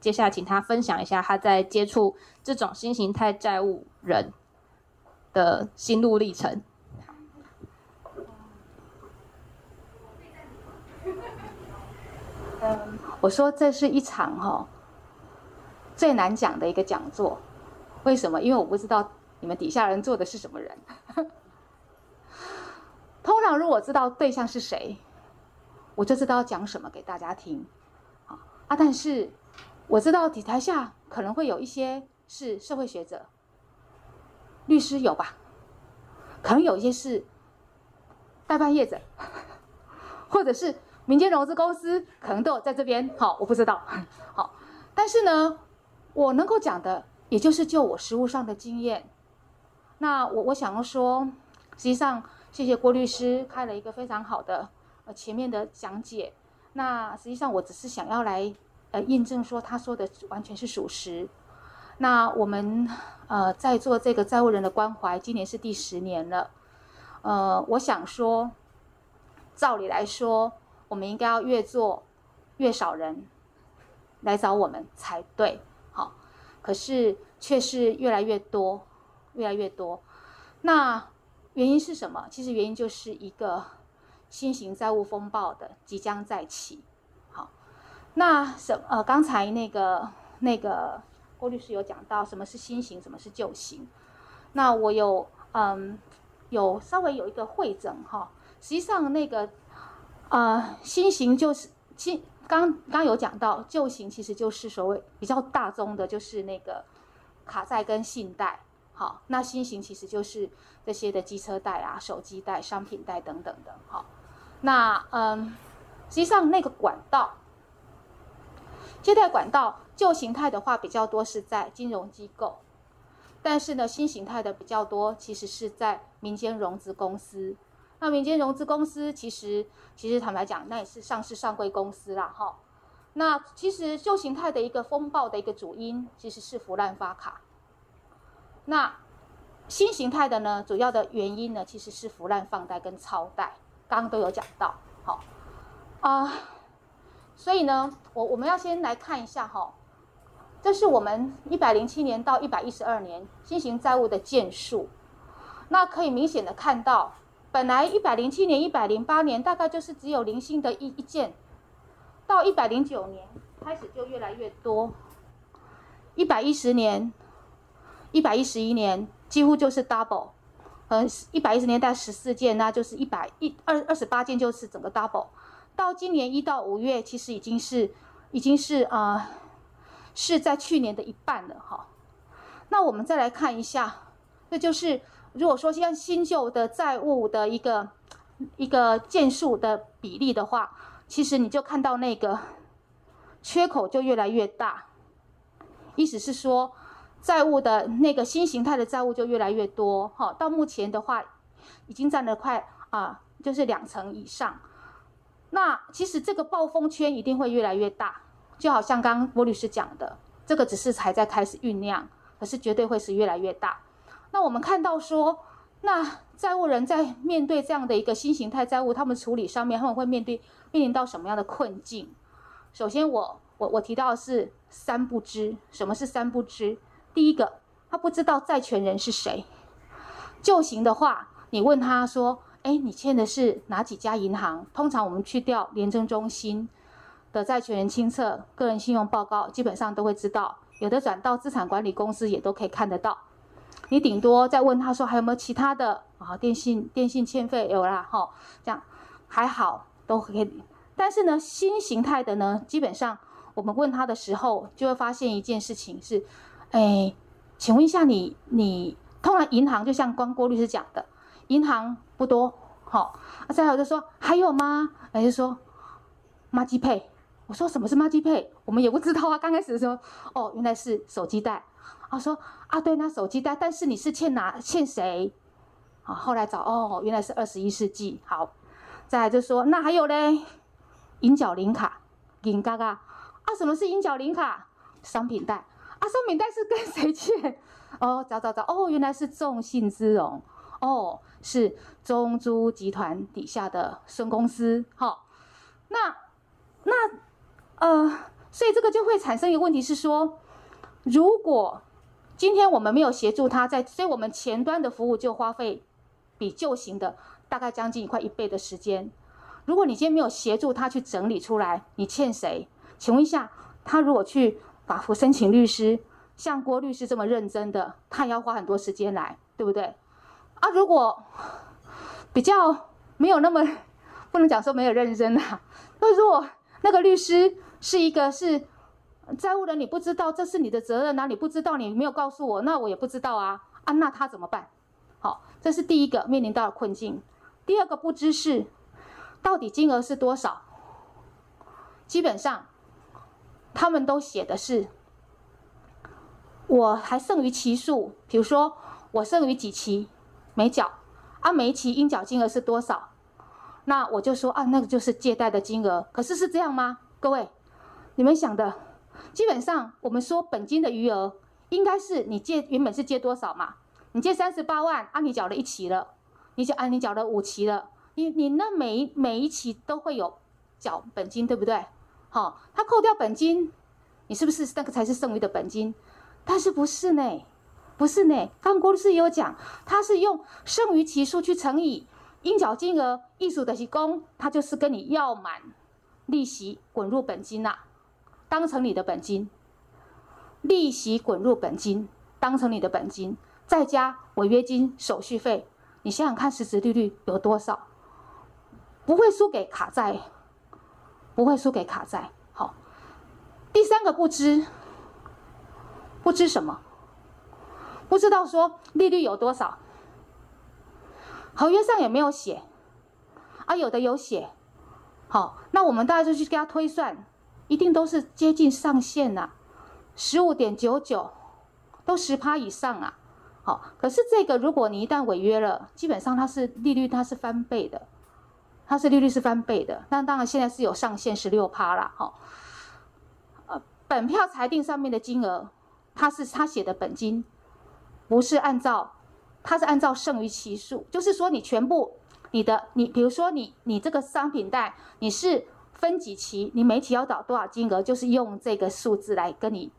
接下来请他分享一下他在接触这种新形态债务人的心路历程。我说这是一场哈最难讲的一个讲座，为什么？因为我不知道你们底下人坐的是什么人。通常如果知道对象是谁，我就知道讲什么给大家听。啊，但是我知道底台下可能会有一些是社会学者、律师有吧？可能有一些是代办业者，或者是。民间融资公司可能都有在这边，好，我不知道，好，但是呢，我能够讲的，也就是就我实务上的经验。那我我想要说，实际上，谢谢郭律师开了一个非常好的呃前面的讲解。那实际上，我只是想要来呃印证说他说的完全是属实。那我们呃在做这个债务人的关怀，今年是第十年了。呃，我想说，照理来说。我们应该要越做越少人来找我们才对，好，可是却是越来越多，越来越多。那原因是什么？其实原因就是一个新型债务风暴的即将再起。那什呃，刚才那个那个郭律师有讲到什么是新型，什么是旧型。那我有嗯有稍微有一个会诊哈，实际上那个。呃，新型就是新，刚刚有讲到，旧型其实就是所谓比较大宗的，就是那个卡债跟信贷。好，那新型其实就是这些的机车贷啊、手机贷、商品贷等等的。好，那嗯，实际上那个管道，借贷管道旧形态的话比较多是在金融机构，但是呢，新形态的比较多其实是在民间融资公司。那民间融资公司其实，其实坦白讲，那也是上市上柜公司啦，哈。那其实旧形态的一个风暴的一个主因，其实是腐烂发卡。那新形态的呢，主要的原因呢，其实是腐烂放贷跟超贷，刚刚都有讲到，好啊。所以呢，我我们要先来看一下哈，这是我们一百零七年到一百一十二年新型债务的件数，那可以明显的看到。本来一百零七年、一百零八年大概就是只有零星的一一件，到一百零九年开始就越来越多，一百一十年、一百一十一年几乎就是 double，嗯，一百一十年带十四件，那就是一百一二二十八件就是整个 double，到今年一到五月其实已经是已经是啊、是在去年的一半了哈，那我们再来看一下，这就是。如果说像新旧的债务的一个一个件数的比例的话，其实你就看到那个缺口就越来越大，意思是说债务的那个新形态的债务就越来越多，哈，到目前的话已经占了快啊，就是两成以上。那其实这个暴风圈一定会越来越大，就好像刚刚郭律师讲的，这个只是还在开始酝酿，可是绝对会是越来越大。那我们看到说，那债务人在面对这样的一个新形态债务，他们处理上面他们会面对面临到什么样的困境？首先我，我我提到的是三不知。什么是三不知？第一个，他不知道债权人是谁。旧型的话，你问他说：“哎，你欠的是哪几家银行？”通常我们去调联征中心的债权人清册、个人信用报告，基本上都会知道。有的转到资产管理公司也都可以看得到。你顶多再问他说还有没有其他的啊？电信电信欠费有啦，哈，这样还好都可以。但是呢，新形态的呢，基本上我们问他的时候，就会发现一件事情是，哎，请问一下你你通常银行就像关郭律师讲的，银行不多，好，再有就说还有吗？还是说妈鸡配？我说什么是妈鸡配？我们也不知道啊。刚开始的时候，哦，原来是手机贷。啊，说啊，对，那手机贷，但是你是欠哪欠谁？啊，后来找哦，原来是二十一世纪。好，再来就说那还有嘞，银角零卡，银嘎嘎啊，什么是银角零卡？商品贷啊，商品贷是跟谁欠？哦，找找找，哦，原来是众信资融，哦，是中租集团底下的孙公司。好，那那呃。所以这个就会产生一个问题是说，如果今天我们没有协助他在，所以我们前端的服务就花费比旧型的大概将近快一倍的时间。如果你今天没有协助他去整理出来，你欠谁？请问一下，他如果去反复申请律师，像郭律师这么认真的，他也要花很多时间来，对不对？啊，如果比较没有那么，不能讲说没有认真啊，那如果那个律师是一个是债务人，你不知道这是你的责任啊，你不知道你没有告诉我，那我也不知道啊，啊，那他怎么办？好，这是第一个面临到的困境。第二个不知是。到底金额是多少？基本上，他们都写的是，我还剩余期数，比如说我剩余几期没缴，啊，每一期应缴金额是多少？那我就说啊，那个就是借贷的金额。可是是这样吗？各位，你们想的，基本上我们说本金的余额，应该是你借原本是借多少嘛？你借三十八万，啊，你缴了一期了，你缴啊，你缴了五期了。你你那每一每一期都会有缴本金，对不对？好，他扣掉本金，你是不是那个才是剩余的本金？但是不是呢？不是呢。刚郭律师也有讲，他是用剩余期数去乘以应缴金额，意思的是公，他就是跟你要满利息滚入本金呐、当成你的本金，利息滚入本金，当成你的本金，再加违约金、手续费，你想想看，实质利率有多少？不会输给卡债，不会输给卡债。好，第三个不知，不知什么？不知道说利率有多少，合约上也没有写，啊，有的有写。好，那我们大家就去给他推算，一定都是接近上限呐，十五点九九，都十趴以上啊。好，可是这个如果你一旦违约了，基本上它是利率它是翻倍的。它是利率是翻倍的，那当然现在是有上限十六趴啦，哈。呃，本票裁定上面的金额，它是他写的本金，不是按照，它是按照剩余期数，就是说你全部你的你，比如说你你这个商品贷你是分几期，你每期要缴多少金额，就是用这个数字来跟你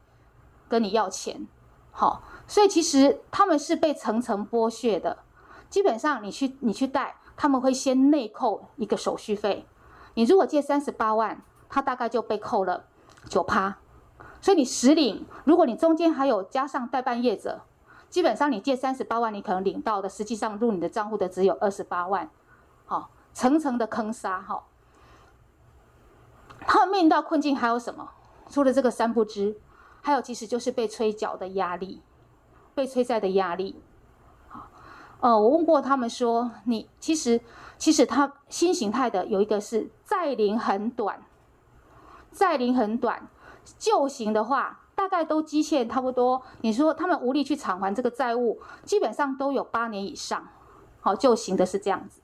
跟你要钱，好，所以其实他们是被层层剥削的，基本上你去你去贷。他们会先内扣一个手续费，你如果借三十八万，他大概就被扣了九趴，所以你实领，如果你中间还有加上代办业者，基本上你借三十八万，你可能领到的实际上入你的账户的只有二十八万，好，层层的坑杀哈。他们面临到困境还有什么？除了这个三不知，还有其实就是被催缴的压力，被催债的压力。呃，我问过他们说，你其实其实他新形态的有一个是债龄很短，债龄很短，旧型的话大概都积欠差不多。你说他们无力去偿还这个债务，基本上都有八年以上。好，旧型的是这样子。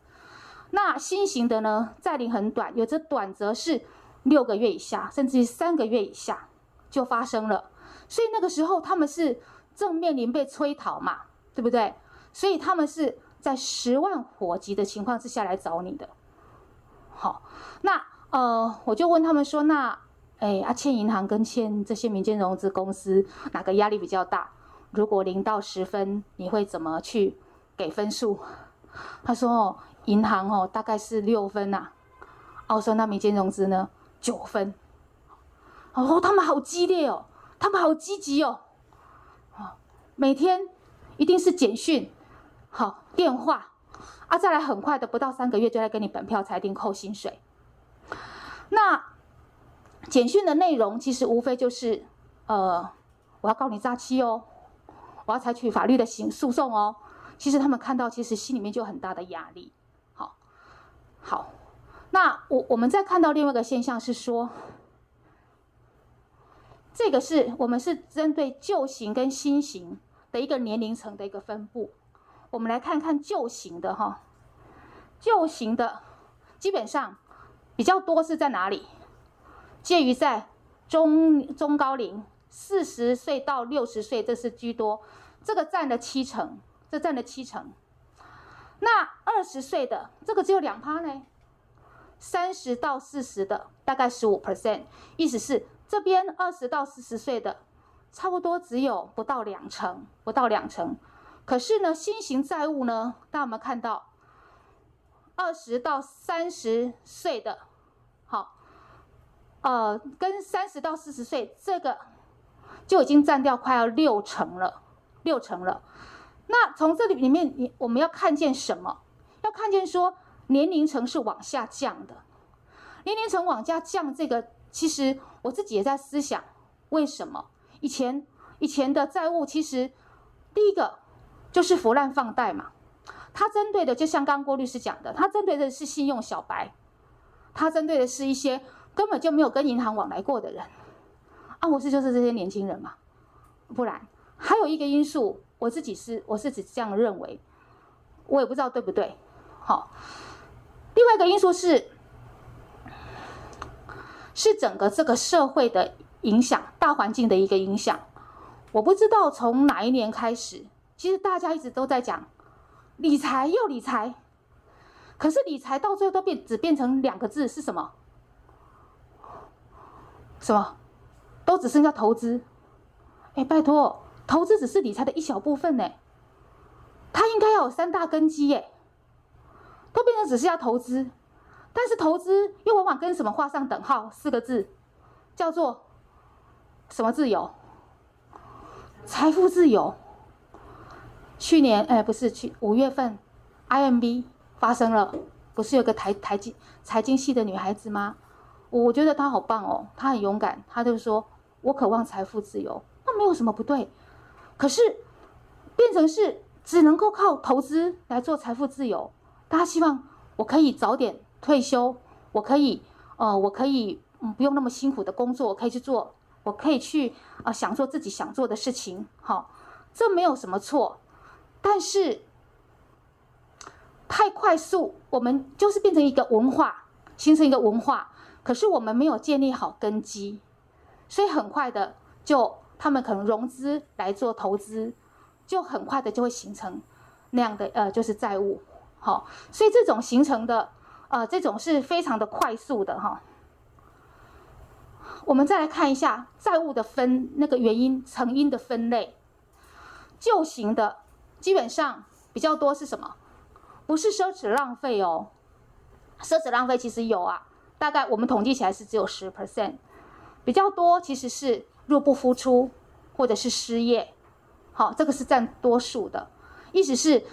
那新型的呢，债龄很短，有的短则是六个月以下，甚至于三个月以下就发生了。所以那个时候他们是正面临被催讨嘛，对不对？所以他们是在十万火急的情况之下来找你的。好，那呃，我就问他们说，那哎，啊，欠银行跟欠这些民间融资公司哪个压力比较大？如果零到十分，你会怎么去给分数？他说哦，银行哦大概是六分呐，我说那民间融资呢？九分。哦，他们好激烈哦，他们好积极哦，每天一定是简讯。好，电话啊，再来很快的，不到三个月就来给你本票裁定扣薪水。那简讯的内容其实无非就是，呃，我要告你诈欺哦，我要采取法律的行诉讼哦。其实他们看到，其实心里面就很大的压力。好，好，那我我们再看到另外一个现象是说，这个是我们是针对旧型跟新型的一个年龄层的一个分布。我们来看看旧型的哈，旧型的基本上比较多是在哪里？介于在中中高龄，四十岁到六十岁，这是居多，这个占了七成，这占了七成。那二十岁的这个只有两趴呢，三十到四十的大概十五 percent，意思是这边二十到四十岁的，差不多只有不到两成，不到两成。可是呢，新型债务呢，大家有没有看到？二十到三十岁的，好，呃，跟三十到四十岁这个就已经占掉快要六成了，六成了。那从这里里面，你我们要看见什么？要看见说年龄层是往下降的，年龄层往下降，这个其实我自己也在思想，为什么以前以前的债务其实第一个就是腐烂放贷嘛。他针对的就像刚刚郭律师讲的，他针对的是信用小白，他针对的是一些根本就没有跟银行往来过的人，啊，我是就是这些年轻人嘛，不然还有一个因素，我自己是我是只这样认为，我也不知道对不对，好，另外一个因素是是整个这个社会的影响，大环境的一个影响，我不知道从哪一年开始，其实大家一直都在讲。理财又理财，可是理财到最后都变只变成两个字是什么？什么？都只剩下投资。哎，拜托，投资只是理财的一小部分呢。它应该要有三大根基耶，都变成只是要投资，但是投资又往往跟什么画上等号？四个字，叫做什么自由？财富自由。去年，哎，不是去五月份，IMB 发生了，不是有个台台经财经系的女孩子吗？我觉得他好棒哦，他很勇敢，他就说：“我渴望财富自由。”那没有什么不对，可是变成是只能够靠投资来做财富自由。大家希望我可以早点退休，我可以，呃，我可以，嗯，不用那么辛苦的工作，我可以去做，我可以去啊，呃，想做自己想做的事情。好，这没有什么错。但是太快速，我们就是变成一个文化，形成一个文化。可是我们没有建立好根基，所以很快的就他们可能融资来做投资，就很快的就会形成那样的呃，就是债务。好，所以这种形成的呃，这种是非常的快速的哈。我们再来看一下债务的分那个原因成因的分类，旧型的。基本上比较多是什么？不是奢侈浪费哦，奢侈浪费其实有啊，大概我们统计起来是只有十 percent，比较多其实是入不敷出或者是失业，好，这个是占多数的。意思是，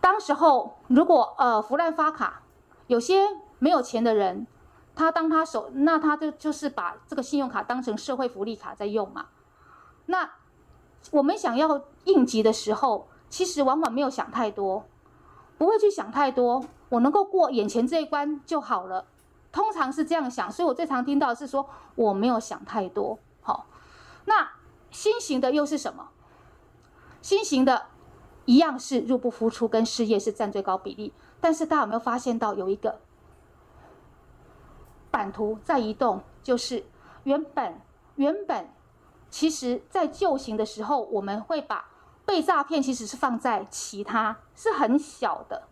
当时候如果呃浮滥发卡，有些没有钱的人，他当他手那他就就是把这个信用卡当成社会福利卡在用嘛。那我们想要应急的时候。其实往往没有想太多，不会去想太多，我能够过眼前这一关就好了。通常是这样想，所以我最常听到是说我没有想太多。好，那新型的又是什么？新型的一样是入不敷出跟失业是占最高比例，但是大家有没有发现到有一个版图在移动？就是原本原本其实在旧型的时候，我们会把被诈骗其实是放在其他，是很小的，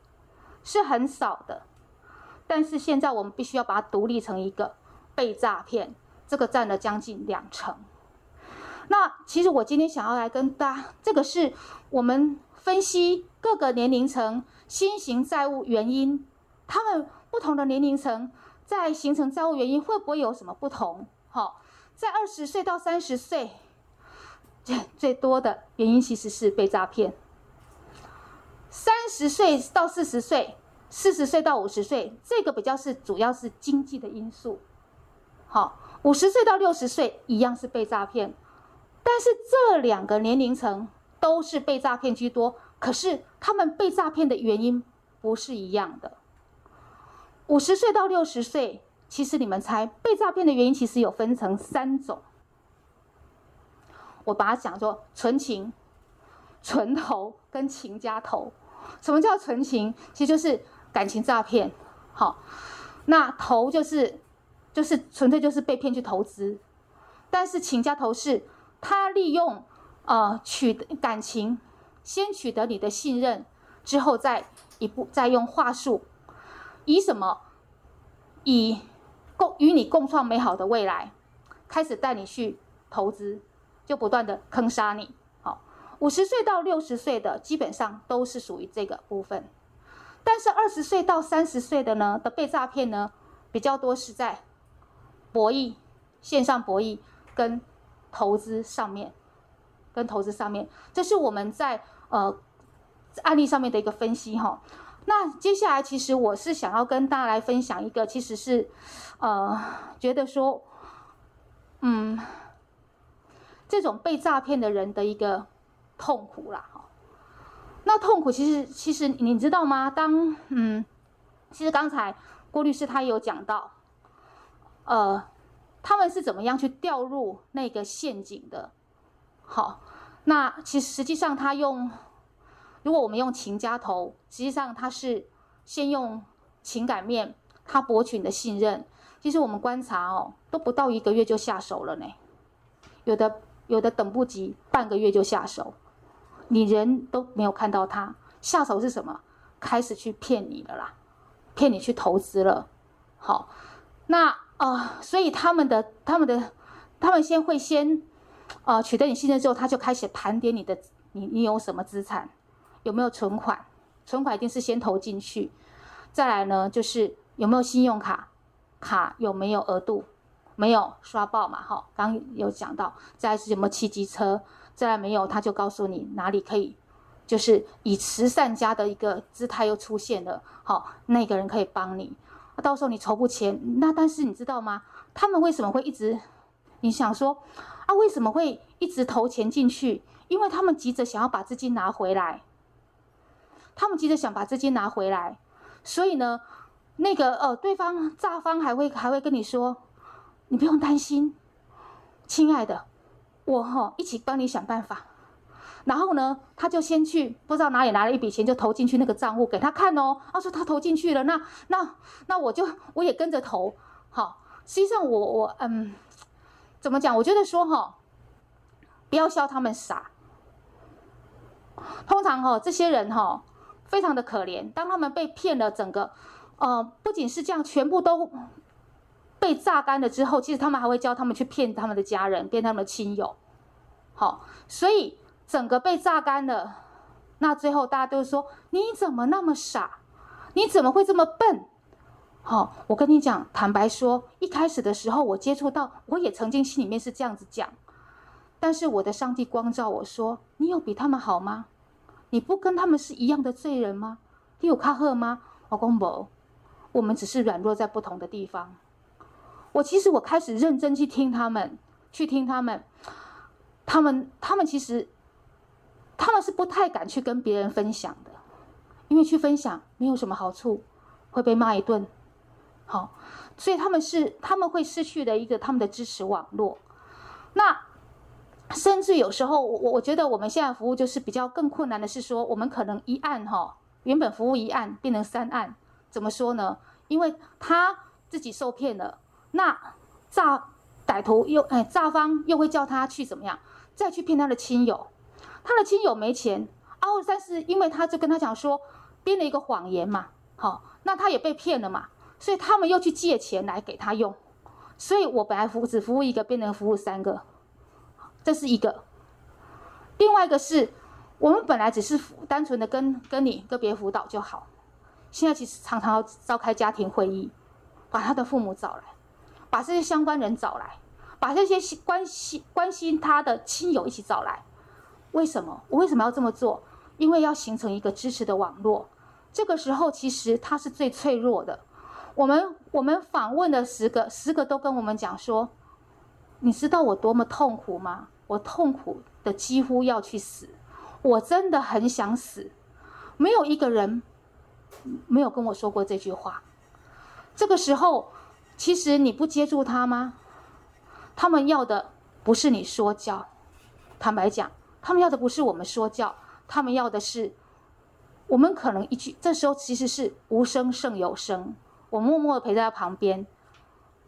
是很少的，但是现在我们必须要把它独立成一个被诈骗，这个占了将近两成。那其实我今天想要来跟大家，这个是我们分析各个年龄层新型债务原因，他们不同的年龄层在形成债务原因会不会有什么不同？好，在二十岁到三十岁。最多的原因其实是被诈骗。三十岁到四十岁，四十岁到五十岁，这个比较是主要是经济的因素。好，五十岁到六十岁一样是被诈骗，但是这两个年龄层都是被诈骗居多。可是他们被诈骗的原因不是一样的。五十岁到六十岁，其实你们猜被诈骗的原因其实有分成三种。我把它讲做纯情、纯投跟情加投。什么叫纯情？其实就是感情诈骗。好，那投就是就是纯粹就是被骗去投资。但是情家投是他利用呃取得感情，先取得你的信任，之后再一步再用话术，以什么？以共与你共创美好的未来。开始带你去投资，就不断的坑杀你。好，五十岁到六十岁的基本上都是属于这个部分，但是二十岁到三十岁的呢的被诈骗呢比较多是在博弈、线上博弈跟投资上面，跟投资上面，这是我们在呃案例上面的一个分析哈。那接下来其实我是想要跟大家来分享一个，其实是呃觉得说，嗯，这种被诈骗的人的一个痛苦啦。那痛苦其实其实你知道吗？当嗯，其实刚才郭律师他也有讲到，呃。他们是怎么样去掉入那个陷阱的？好，那其实实际上他用，如果我们用情加投，实际上他是先用情感面，他博取你的信任。其实我们观察哦，都不到一个月就下手了呢，有的有的等不及半个月就下手，你人都没有看到他下手是什么？开始去骗你了啦，骗你去投资了。好，那。啊、呃，所以他们的、他们的、他们先会先，呃，取得你信任之后，他就开始盘点你的，你你有什么资产，有没有存款？存款一定是先投进去，再来呢，就是有没有信用卡，卡有没有额度，没有刷爆嘛？哈，刚有讲到，再来是有没有骑机车，再来没有，他就告诉你哪里可以，就是以慈善家的一个姿态又出现了，好，那个人可以帮你。到时候你筹不钱，那但是你知道吗？他们为什么会一直？你想说啊，为什么会一直投钱进去？因为他们急着想要把资金拿回来。他们急着想把资金拿回来，所以呢，那个呃，对方诈方还会还会跟你说，你不用担心，亲爱的，我哈、哦、一起帮你想办法。然后呢，他就先去不知道哪里拿了一笔钱，就投进去那个账户给他看哦。他说他投进去了，那那那我就我也跟着投。好，实际上我我嗯，怎么讲？我觉得说哈，不要笑他们傻。通常哈，这些人哈非常的可怜。当他们被骗了，整个呃不仅是这样，全部都被榨干了之后，其实他们还会教他们去骗他们的家人，骗他们的亲友。好，所以。整个被榨干了，那最后大家都说：“你怎么那么傻？你怎么会这么笨？”好、我跟你讲，坦白说，一开始的时候我接触到，我也曾经心里面是这样子讲，但是我的上帝光照我说：“你有比他们好吗？你不跟他们是一样的罪人吗？你有卡赫吗？”我公伯，我们只是软弱在不同的地方。我其实我开始认真去听他们，去听他们，他们他们其实。他们是不太敢去跟别人分享的，因为去分享没有什么好处，会被骂一顿。好，所以他们是他们会失去的一个他们的支持网络。那甚至有时候，我我觉得我们现在服务就是比较更困难的是说，我们可能一案哈，原本服务一案变成三案，怎么说呢？因为他自己受骗了，那诈歹徒又哎诈方又会叫他去怎么样，再去骗他的亲友。他的亲友没钱啊，但是因为他就跟他讲说，编了一个谎言嘛，好，那他也被骗了嘛，所以他们又去借钱来给他用，所以我本来服只服务一个，变成服务三个，这是一个。另外一个是，我们本来只是单纯的跟跟你个别辅导就好，现在其实常常要召开家庭会议，把他的父母找来，把这些相关人找来，把这些关心关心他的亲友一起找来。为什么？我为什么要这么做？因为要形成一个支持的网络。这个时候，其实他是最脆弱的。我们我们访问了十个，十个都跟我们讲说：“你知道我多么痛苦吗？我痛苦的几乎要去死，我真的很想死。”没有一个人没有跟我说过这句话。这个时候，其实你不接住他吗？他们要的不是你说教，坦白讲。他们要的不是我们说教，他们要的是，我们可能一句，这时候其实是无声胜有声，我默默的陪在他旁边，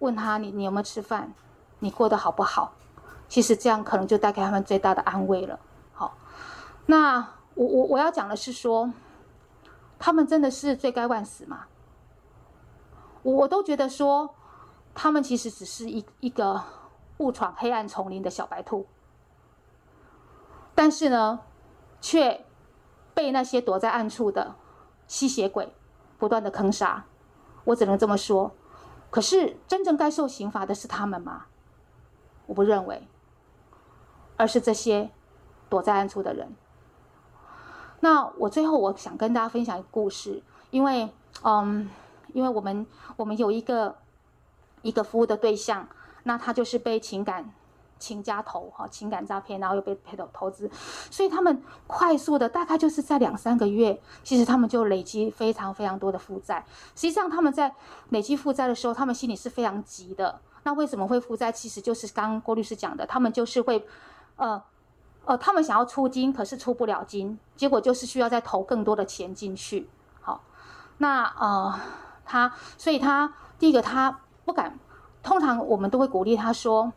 问他你你有没有吃饭，你过得好不好？其实这样可能就带给他们最大的安慰了。好，那我我我要讲的是说，他们真的是罪该万死吗？我都觉得说，他们其实只是一一个误闯黑暗丛林的小白兔，但是呢，却被那些躲在暗处的吸血鬼不断的坑杀。我只能这么说。可是真正该受刑罚的是他们吗？我不认为，而是这些躲在暗处的人。那我最后我想跟大家分享一个故事，因为嗯，因为我们我们有一个一个服务的对象，那他就是被情感情家投哈情感诈骗，然后又被骗到投资，所以他们快速的大概就是在两三个月，其实他们就累积非常非常多的负债。实际上他们在累积负债的时候，他们心里是非常急的。那为什么会负债？其实就是刚刚郭律师讲的，他们就是会，呃呃，他们想要出金，可是出不了金，结果就是需要再投更多的钱进去。好，那呃他，所以他第一个他不敢，通常我们都会鼓励他说。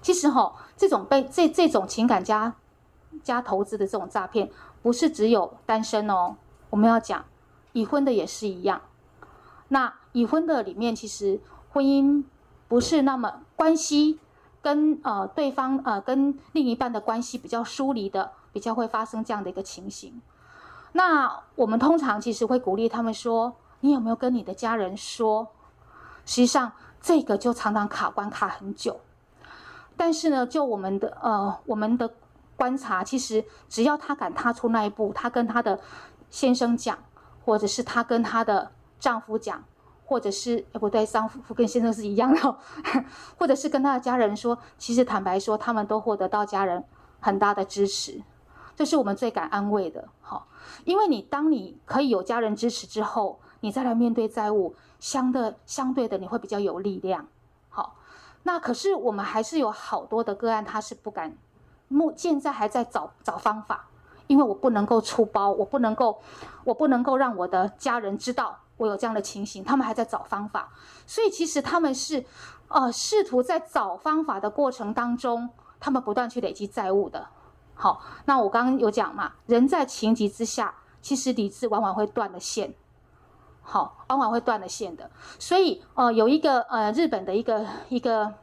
其实哈、这种被这这种情感加加投资的这种诈骗，不是只有单身哦。我们要讲，已婚的也是一样。那已婚的里面，其实婚姻不是那么关系跟呃对方呃跟另一半的关系比较疏离的，比较会发生这样的一个情形。那我们通常其实会鼓励他们说：“你有没有跟你的家人说？”实际上，这个就常常卡关卡很久。但是呢，就我们的呃，我们的观察，其实只要他敢踏出那一步，他跟他的先生讲，或者是他跟他的丈夫讲，或者是哎不对，丈夫跟先生是一样的，或者是跟他的家人说，其实坦白说，他们都获得到家人很大的支持，这是我们最感安慰的。好，因为你当你可以有家人支持之后，你再来面对债务，相对相对的你会比较有力量。好那可是我们还是有好多的个案，他是不敢，目现在还在找找方法，因为我不能够出包，我不能够，我不能够让我的家人知道我有这样的情形，他们还在找方法，所以其实他们是，呃，试图在找方法的过程当中，他们不断去累积债务的。好，那我刚刚有讲嘛，人在情急之下，其实理智往往会断了线。好，往往会断了线的。所以，呃，有一个呃，日本的一个一个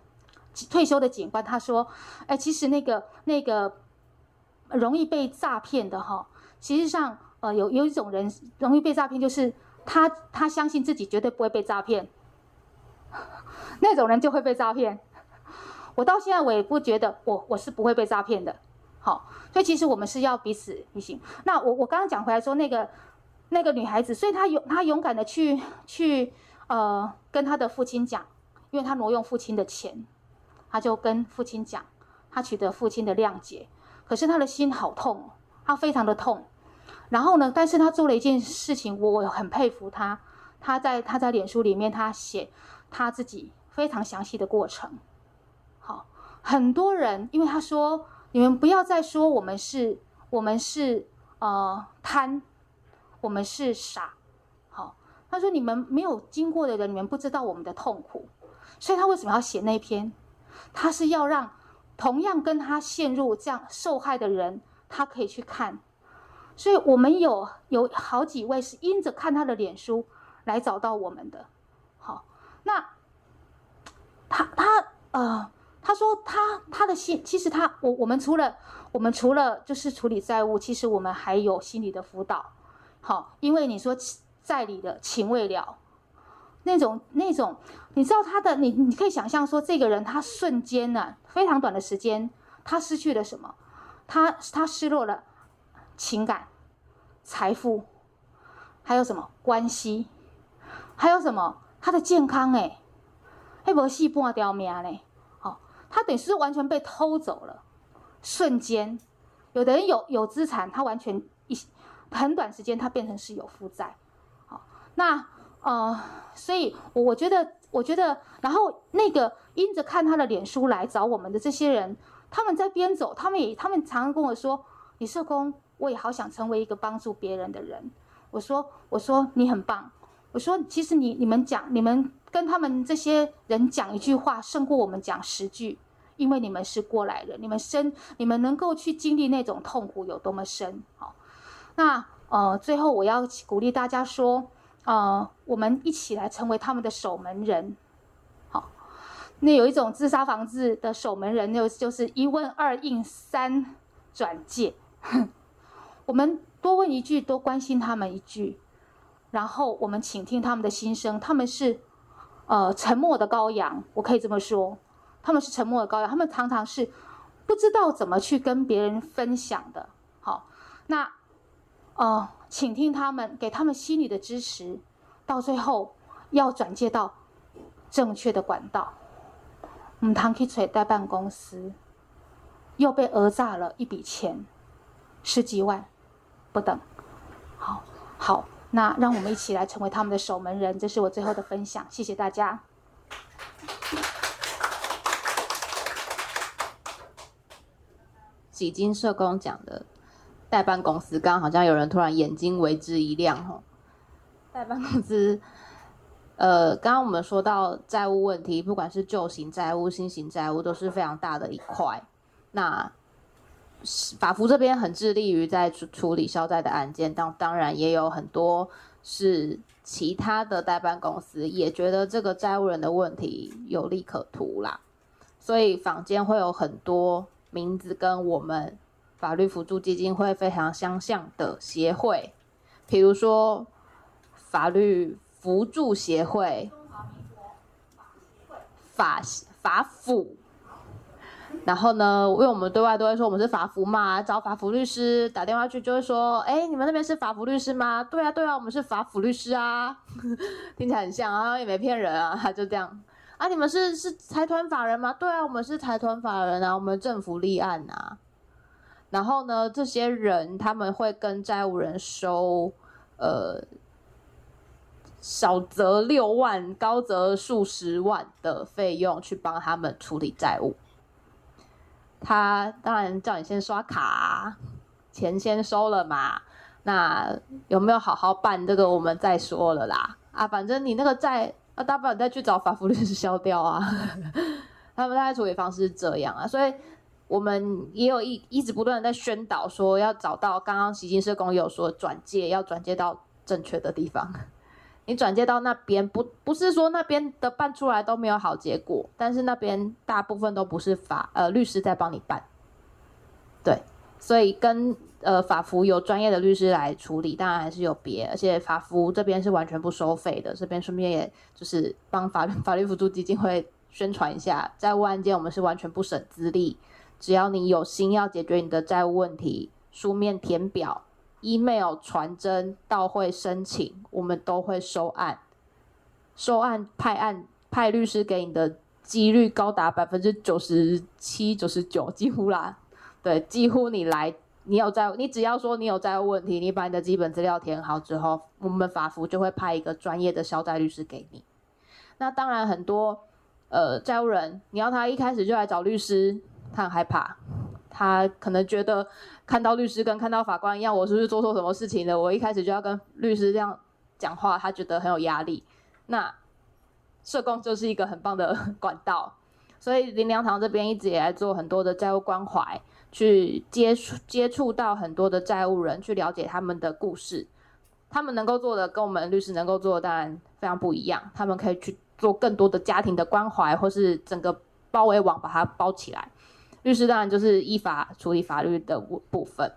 退休的警官，他说，哎，其实那个那个容易被诈骗的哈，其实上，呃，有有一种人容易被诈骗，就是他他相信自己绝对不会被诈骗，那种人就会被诈骗。我到现在我也不觉得我我是不会被诈骗的。好，所以其实我们是要彼此提醒。那我我刚刚讲回来说那个。那个女孩子，所以她勇，她勇敢的去去，呃，跟她的父亲讲，因为她挪用父亲的钱，她就跟父亲讲，她取得父亲的谅解，可是她的心好痛，她非常的痛。然后呢，但是她做了一件事情，我很佩服她。她在她在脸书里面，她写她自己非常详细的过程。好，很多人因为她说，你们不要再说我们是，我们是呃贪。我们是傻，好，他说你们没有经过的人，你们不知道我们的痛苦，所以他为什么要写那篇？他是要让同样跟他陷入这样受害的人，他可以去看。所以我们有有好几位是因着看他的脸书来找到我们的，好，那他他呃，他说他他的心，其实他我我们除了我们除了就是处理债务，其实我们还有心理的辅导。好，因为你说在理的情未了，那种那种，你知道他的，你你可以想象说，这个人他瞬间呢、非常短的时间，他失去了什么？他他失落了情感、财富，还有什么关系？还有什么？他的健康哎，黑伯细半条命嘞，好，他等于是完全被偷走了，瞬间，有的人有有资产，他完全。很短时间，他变成是有负债，好，那呃，所以我我觉得，我觉得，然后那个因着看他的脸书来找我们的这些人，他们在边走，他们也，他们常常跟我说：“李社工，我也好想成为一个帮助别人的人。”我说：“我说你很棒。”我说：“其实你你们讲，你们跟他们这些人讲一句话，胜过我们讲十句，因为你们是过来人，你们深，你们能够去经历那种痛苦有多么深，好。”那呃，最后我要鼓励大家说，呃，我们一起来成为他们的守门人，好。那有一种自杀防治的守门人，就就是一问二应三转介。我们多问一句，多关心他们一句，然后我们倾听他们的心声。他们是呃沉默的羔羊，我可以这么说，他们是沉默的羔羊。他们常常是不知道怎么去跟别人分享的。好，那呃倾听他们，给他们心理的支持，到最后要转介到正确的管道。唔通去找代办公司，又被讹诈了一笔钱，十几万不等。好，好，那让我们一起来成为他们的守门人。这是我最后的分享，谢谢大家。喜金社工讲的代办公司，刚刚好像有人突然眼睛为之一亮吼，代办公司。呃，刚刚我们说到债务问题，不管是旧型债务、新型债务，都是非常大的一块。那法服这边很致力于在处处理消债的案件，当当然也有很多是其他的代办公司也觉得这个债务人的问题有利可图啦，所以坊间会有很多名字跟我们法律扶助基金会非常相像的协会，比如说法律。扶助协会，法法辅，然后呢，因为我们对外都会说我们是法扶嘛，找法扶律师打电话去就会说，哎，你们那边是法扶律师吗？对啊，对啊，我们是法辅律师啊，听起来很像啊，也没骗人啊，他就这样啊，你们是是财团法人吗？对啊，我们是财团法人啊，我们政府立案啊，然后呢，这些人他们会跟债务人收，呃。少则六万，高则数十万的费用去帮他们处理债务。他当然叫你先刷卡，钱先收了嘛。那有没有好好办这个，我们再说了啦。啊，反正你那个债，啊，大不了再去找法扶律师消掉啊。他们大概处理方式是这样啊，所以我们也有一一直不断的在宣导说，要找到刚刚习近社工有说转介，要转介到正确的地方。你转接到那边，不不是说那边的办出来都没有好结果，但是那边大部分都不是法呃律师在帮你办，对，所以跟呃法服有专业的律师来处理，当然还是有别，而且法服这边是完全不收费的，这边顺便也就是帮法律 法律辅助基金会宣传一下，债务案件我们是完全不省资历，只要你有心要解决你的债务问题，书面填表。email 传真到会申请，我们都会收案，收案派案派律师给你的几率高达百分之九十七、九十九，几乎啦。对，几乎你来，你有债，你只要说你有债务问题，你把你的基本资料填好之后，我们法服就会派一个专业的消债律师给你。那当然，很多呃债务人，你要他一开始就来找律师，他很害怕。他可能觉得看到律师跟看到法官一样，我是不是做错什么事情了？我一开始就要跟律师这样讲话，他觉得很有压力。那社工就是一个很棒的 管道，所以林良堂这边一直也在做很多的债务关怀，去接触接触到很多的债务人，去了解他们的故事。他们能够做的跟我们律师能够做的当然非常不一样，他们可以去做更多的家庭的关怀，或是整个包围网把它包起来。律师当然就是依法处理法律的部分，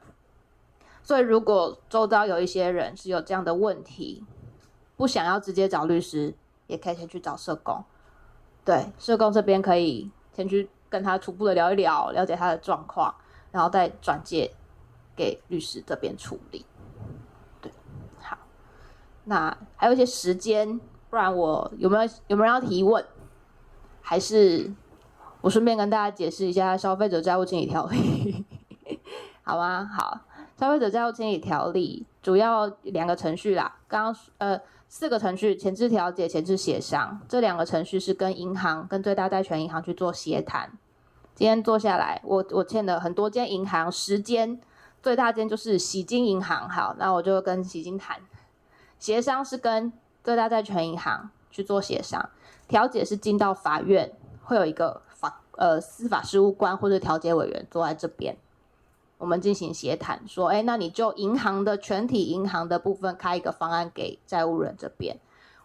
所以如果周遭有一些人是有这样的问题，不想要直接找律师，也可以先去找社工。对，社工这边可以先去跟他初步的聊一聊，了解他的状况，然后再转介给律师这边处理。对，好，那还有一些时间，不然我有没有有没有人要提问？还是？我顺便跟大家解释一下消费者债务清理条例，好吗？好，消费者债务清理条例主要两个程序啦。刚刚呃四个程序：前置调解、前置协商。这两个程序是跟银行、跟最大债权银行去做协谈。今天坐下来，我我欠了很多间银行，十间，最大间就是喜金银行。好，那我就跟喜金谈。协商是跟最大债权银行去做协商，调解是进到法院，会有一个。呃，司法事务官或者调解委员坐在这边，我们进行协谈，说，哎，那你就银行的全体银行的部分开一个方案给债务人这边，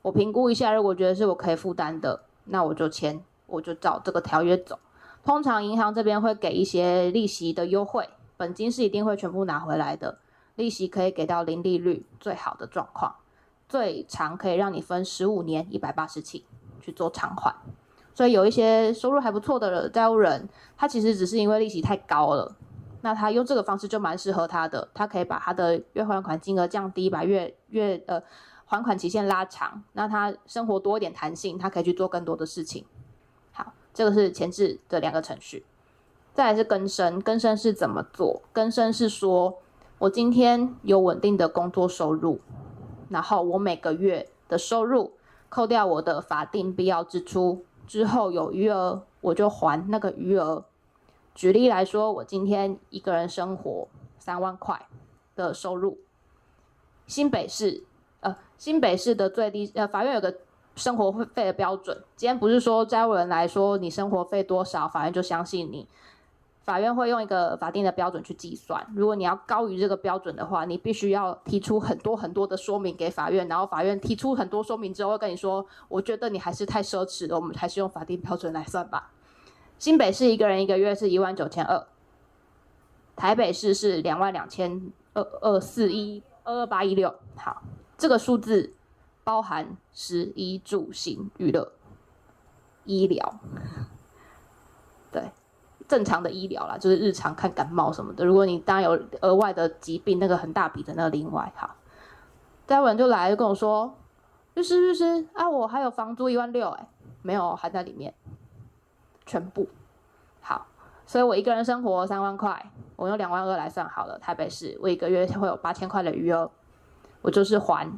我评估一下，如果觉得是我可以负担的，那我就签我就照这个条约走。通常银行这边会给一些利息的优惠，本金是一定会全部拿回来的，利息可以给到零利率，最好的状况，最长可以让你分十五年一百八十期去做偿还。所以有一些收入还不错的债务人，他其实只是因为利息太高了，那他用这个方式就蛮适合他的，他可以把他的月还款金额降低，把月月呃还款期限拉长，那他生活多一点弹性，他可以去做更多的事情。好这个是前置的两个程序，再来是更生。更生是怎么做？更生是说，我今天有稳定的工作收入，然后我每个月的收入扣掉我的法定必要支出之后有余额，我就还那个余额。举例来说，我今天一个人生活三万块的收入，新北市呃新北市的最低呃法院有个。生活费的标准，今天不是说债务人来说你生活费多少，法院就相信你。法院会用一个法定的标准去计算。如果你要高于这个标准的话，你必须要提出很多很多的说明给法院，然后法院提出很多说明之后，会跟你说，我觉得你还是太奢侈了，我们还是用法定标准来算吧。新北市一个人一个月是一万九千二，台北市是两万两千二二四一二二八一六。好，这个数字。包含食衣住行娱乐、医疗，对，正常的医疗啦，就是日常看感冒什么的。如果你当然有额外的疾病，那个很大笔的那个另外哈。待会就来就跟我说，律师律师啊，我还有房租一万六，哎，没有还在里面，全部好，所以我一个人生活三万块，我用两万二来算好了。台北市我一个月会有八千块的余额，我就是还。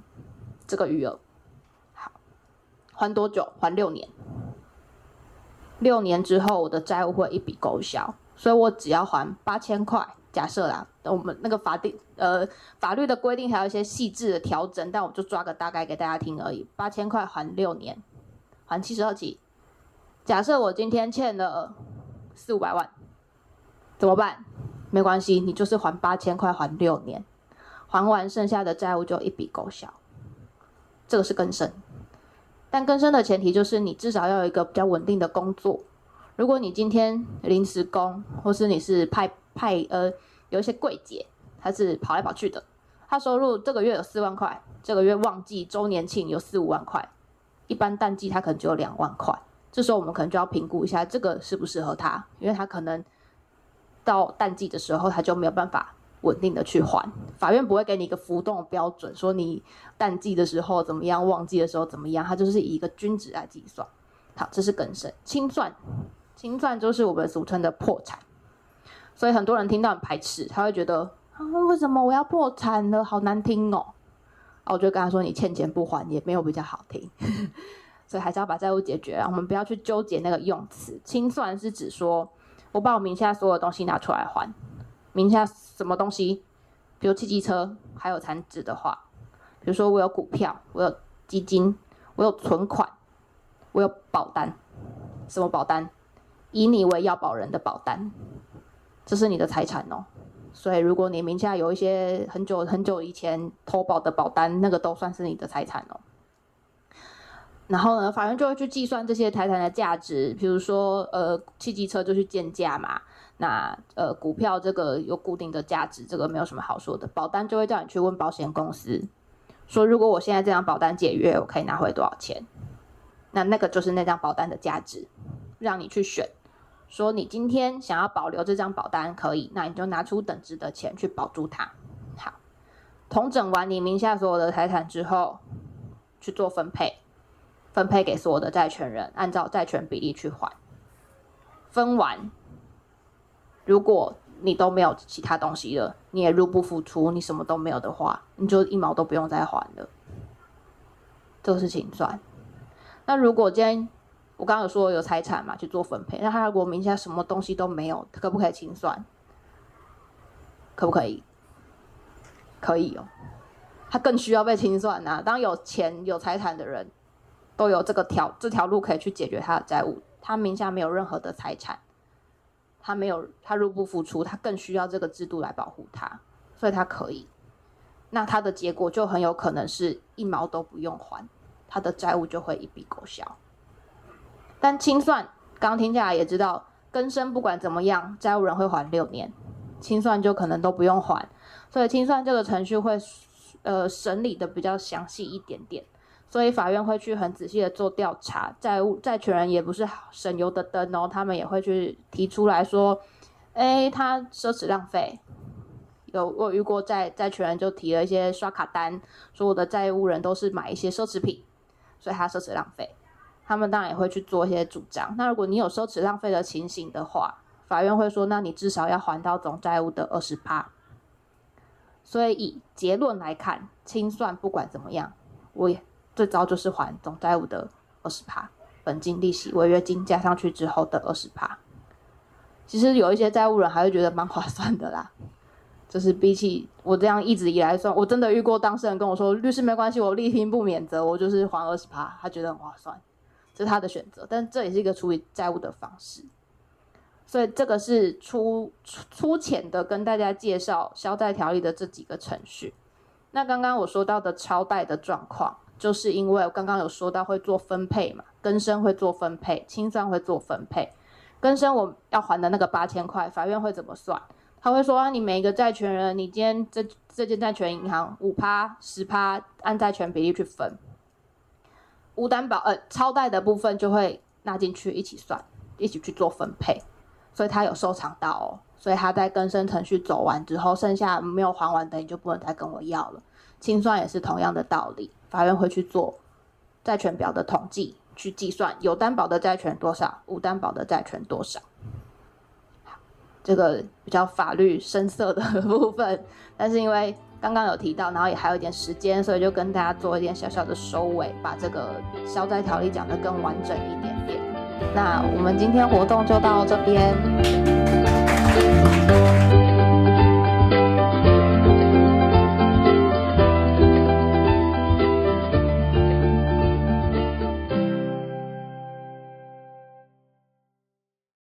这个余额好，还多久？还六年。六年之后，我的债务会一笔勾销，所以我只要还八千块。假设啦，我们那个法定呃法律的规定还有一些细致的调整，但我就抓个大概给大家听而已。八千块还六年，还七十二期。假设我今天欠了四五百万，怎么办？没关系，你就是还八千块，还六年，还完剩下的债务就一笔勾销。这个是更深，但更生的前提就是你至少要有一个比较稳定的工作。如果你今天临时工，或是你是派派呃有一些柜姐，他是跑来跑去的，他收入这个月有四万块，这个月旺季周年庆有四五万块，一般淡季他可能只有两万块。这时候我们可能就要评估一下这个适不适合他，因为他可能到淡季的时候他就没有办法。稳定的去还，法院不会给你一个浮动标准，说你淡季的时候怎么样，旺季的时候怎么样，它就是以一个均值来计算。好，这是更生。清算，清算就是我们俗称的破产。所以很多人听到很排斥，他会觉得啊，为什么我要破产了？好难听哦。啊，我就跟他说，你欠钱不还也没有比较好听，所以还是要把债务解决啊。我们不要去纠结那个用词。清算是指说我把我名下所有东西拿出来还。名下什么东西，比如汽机车，还有残值的话，比如说我有股票，我有基金，我有存款，我有保单，什么保单？以你为要保人的保单，这是你的财产哦。所以如果你名下有一些很久很久以前投保的保单，那个都算是你的财产哦。然后呢，法院就会去计算这些财产的价值，比如说呃，汽机车就去建价嘛。那呃，股票这个有固定的价值，这个没有什么好说的。保单就会叫你去问保险公司，说如果我现在这张保单解约，我可以拿回多少钱？那那个就是那张保单的价值，让你去选。说你今天想要保留这张保单可以，那你就拿出等值的钱去保住它。好，统整完你名下所有的财产之后，去做分配，分配给所有的债权人，按照债权比例去还。分完。如果你都没有其他东西了，你也入不敷出，你什么都没有的话，你就一毛都不用再还了。这个是清算。那如果今天我刚刚有说有财产嘛，去做分配，那他如果名下什么东西都没有，可不可以清算？可不可以？可以哦。他更需要被清算啊。当有钱有财产的人，都有这个条这条路可以去解决他的债务。他名下没有任何的财产。他没有，他入不敷出，他更需要这个制度来保护他，所以他可以。那他的结果就很有可能是一毛都不用还，他的债务就会一笔勾销。但清算刚听下来也知道，更生不管怎么样，债务人会还六年，清算就可能都不用还，所以清算这个程序会呃审理的比较详细一点点，所以法院会去很仔细的做调查，债务债权人也不是省油的灯哦，他们也会去提出来说，哎，他奢侈浪费。有我遇过债债权人就提了一些刷卡单，说我的债务人都是买一些奢侈品，所以他奢侈浪费。他们当然也会去做一些主张。那如果你有奢侈浪费的情形的话，法院会说，那你至少要还到总债务的二十趴。所以以结论来看，清算不管怎么样，我也最糟就是还总债务的二十趴，本金、利息、违约金加上去之后的二十趴。其实有一些债务人还会觉得蛮划算的啦。就是比起我这样一直以来算，我真的遇过当事人跟我说，律师没关系，我力拼不免责，我就是还二十趴，他觉得很划算，这是他的选择，但这也是一个处理债务的方式，所以这个是粗粗浅的跟大家介绍消债条例的这几个程序。那刚刚我说到的超贷的状况，就是因为我刚刚有说到会做分配嘛，更生会做分配，清算会做分配，更生我要还的那个八千块，法院会怎么算？他会说，你每一个债权人，你今天这这间债权银行五趴十趴按债权比例去分，无担保呃超贷的部分就会纳进去一起算，一起去做分配，所以他有收藏到哦，所以他在更生程序走完之后，剩下没有还完的你就不能再跟我要了。清算也是同样的道理，法院会去做债权表的统计，去计算有担保的债权多少，无担保的债权多少。这个比较法律深色的部分，但是因为刚刚有提到，然后也还有一点时间，所以就跟大家做一点小小的收尾，把这个消债条例讲得更完整一点点。那我们今天活动就到这边。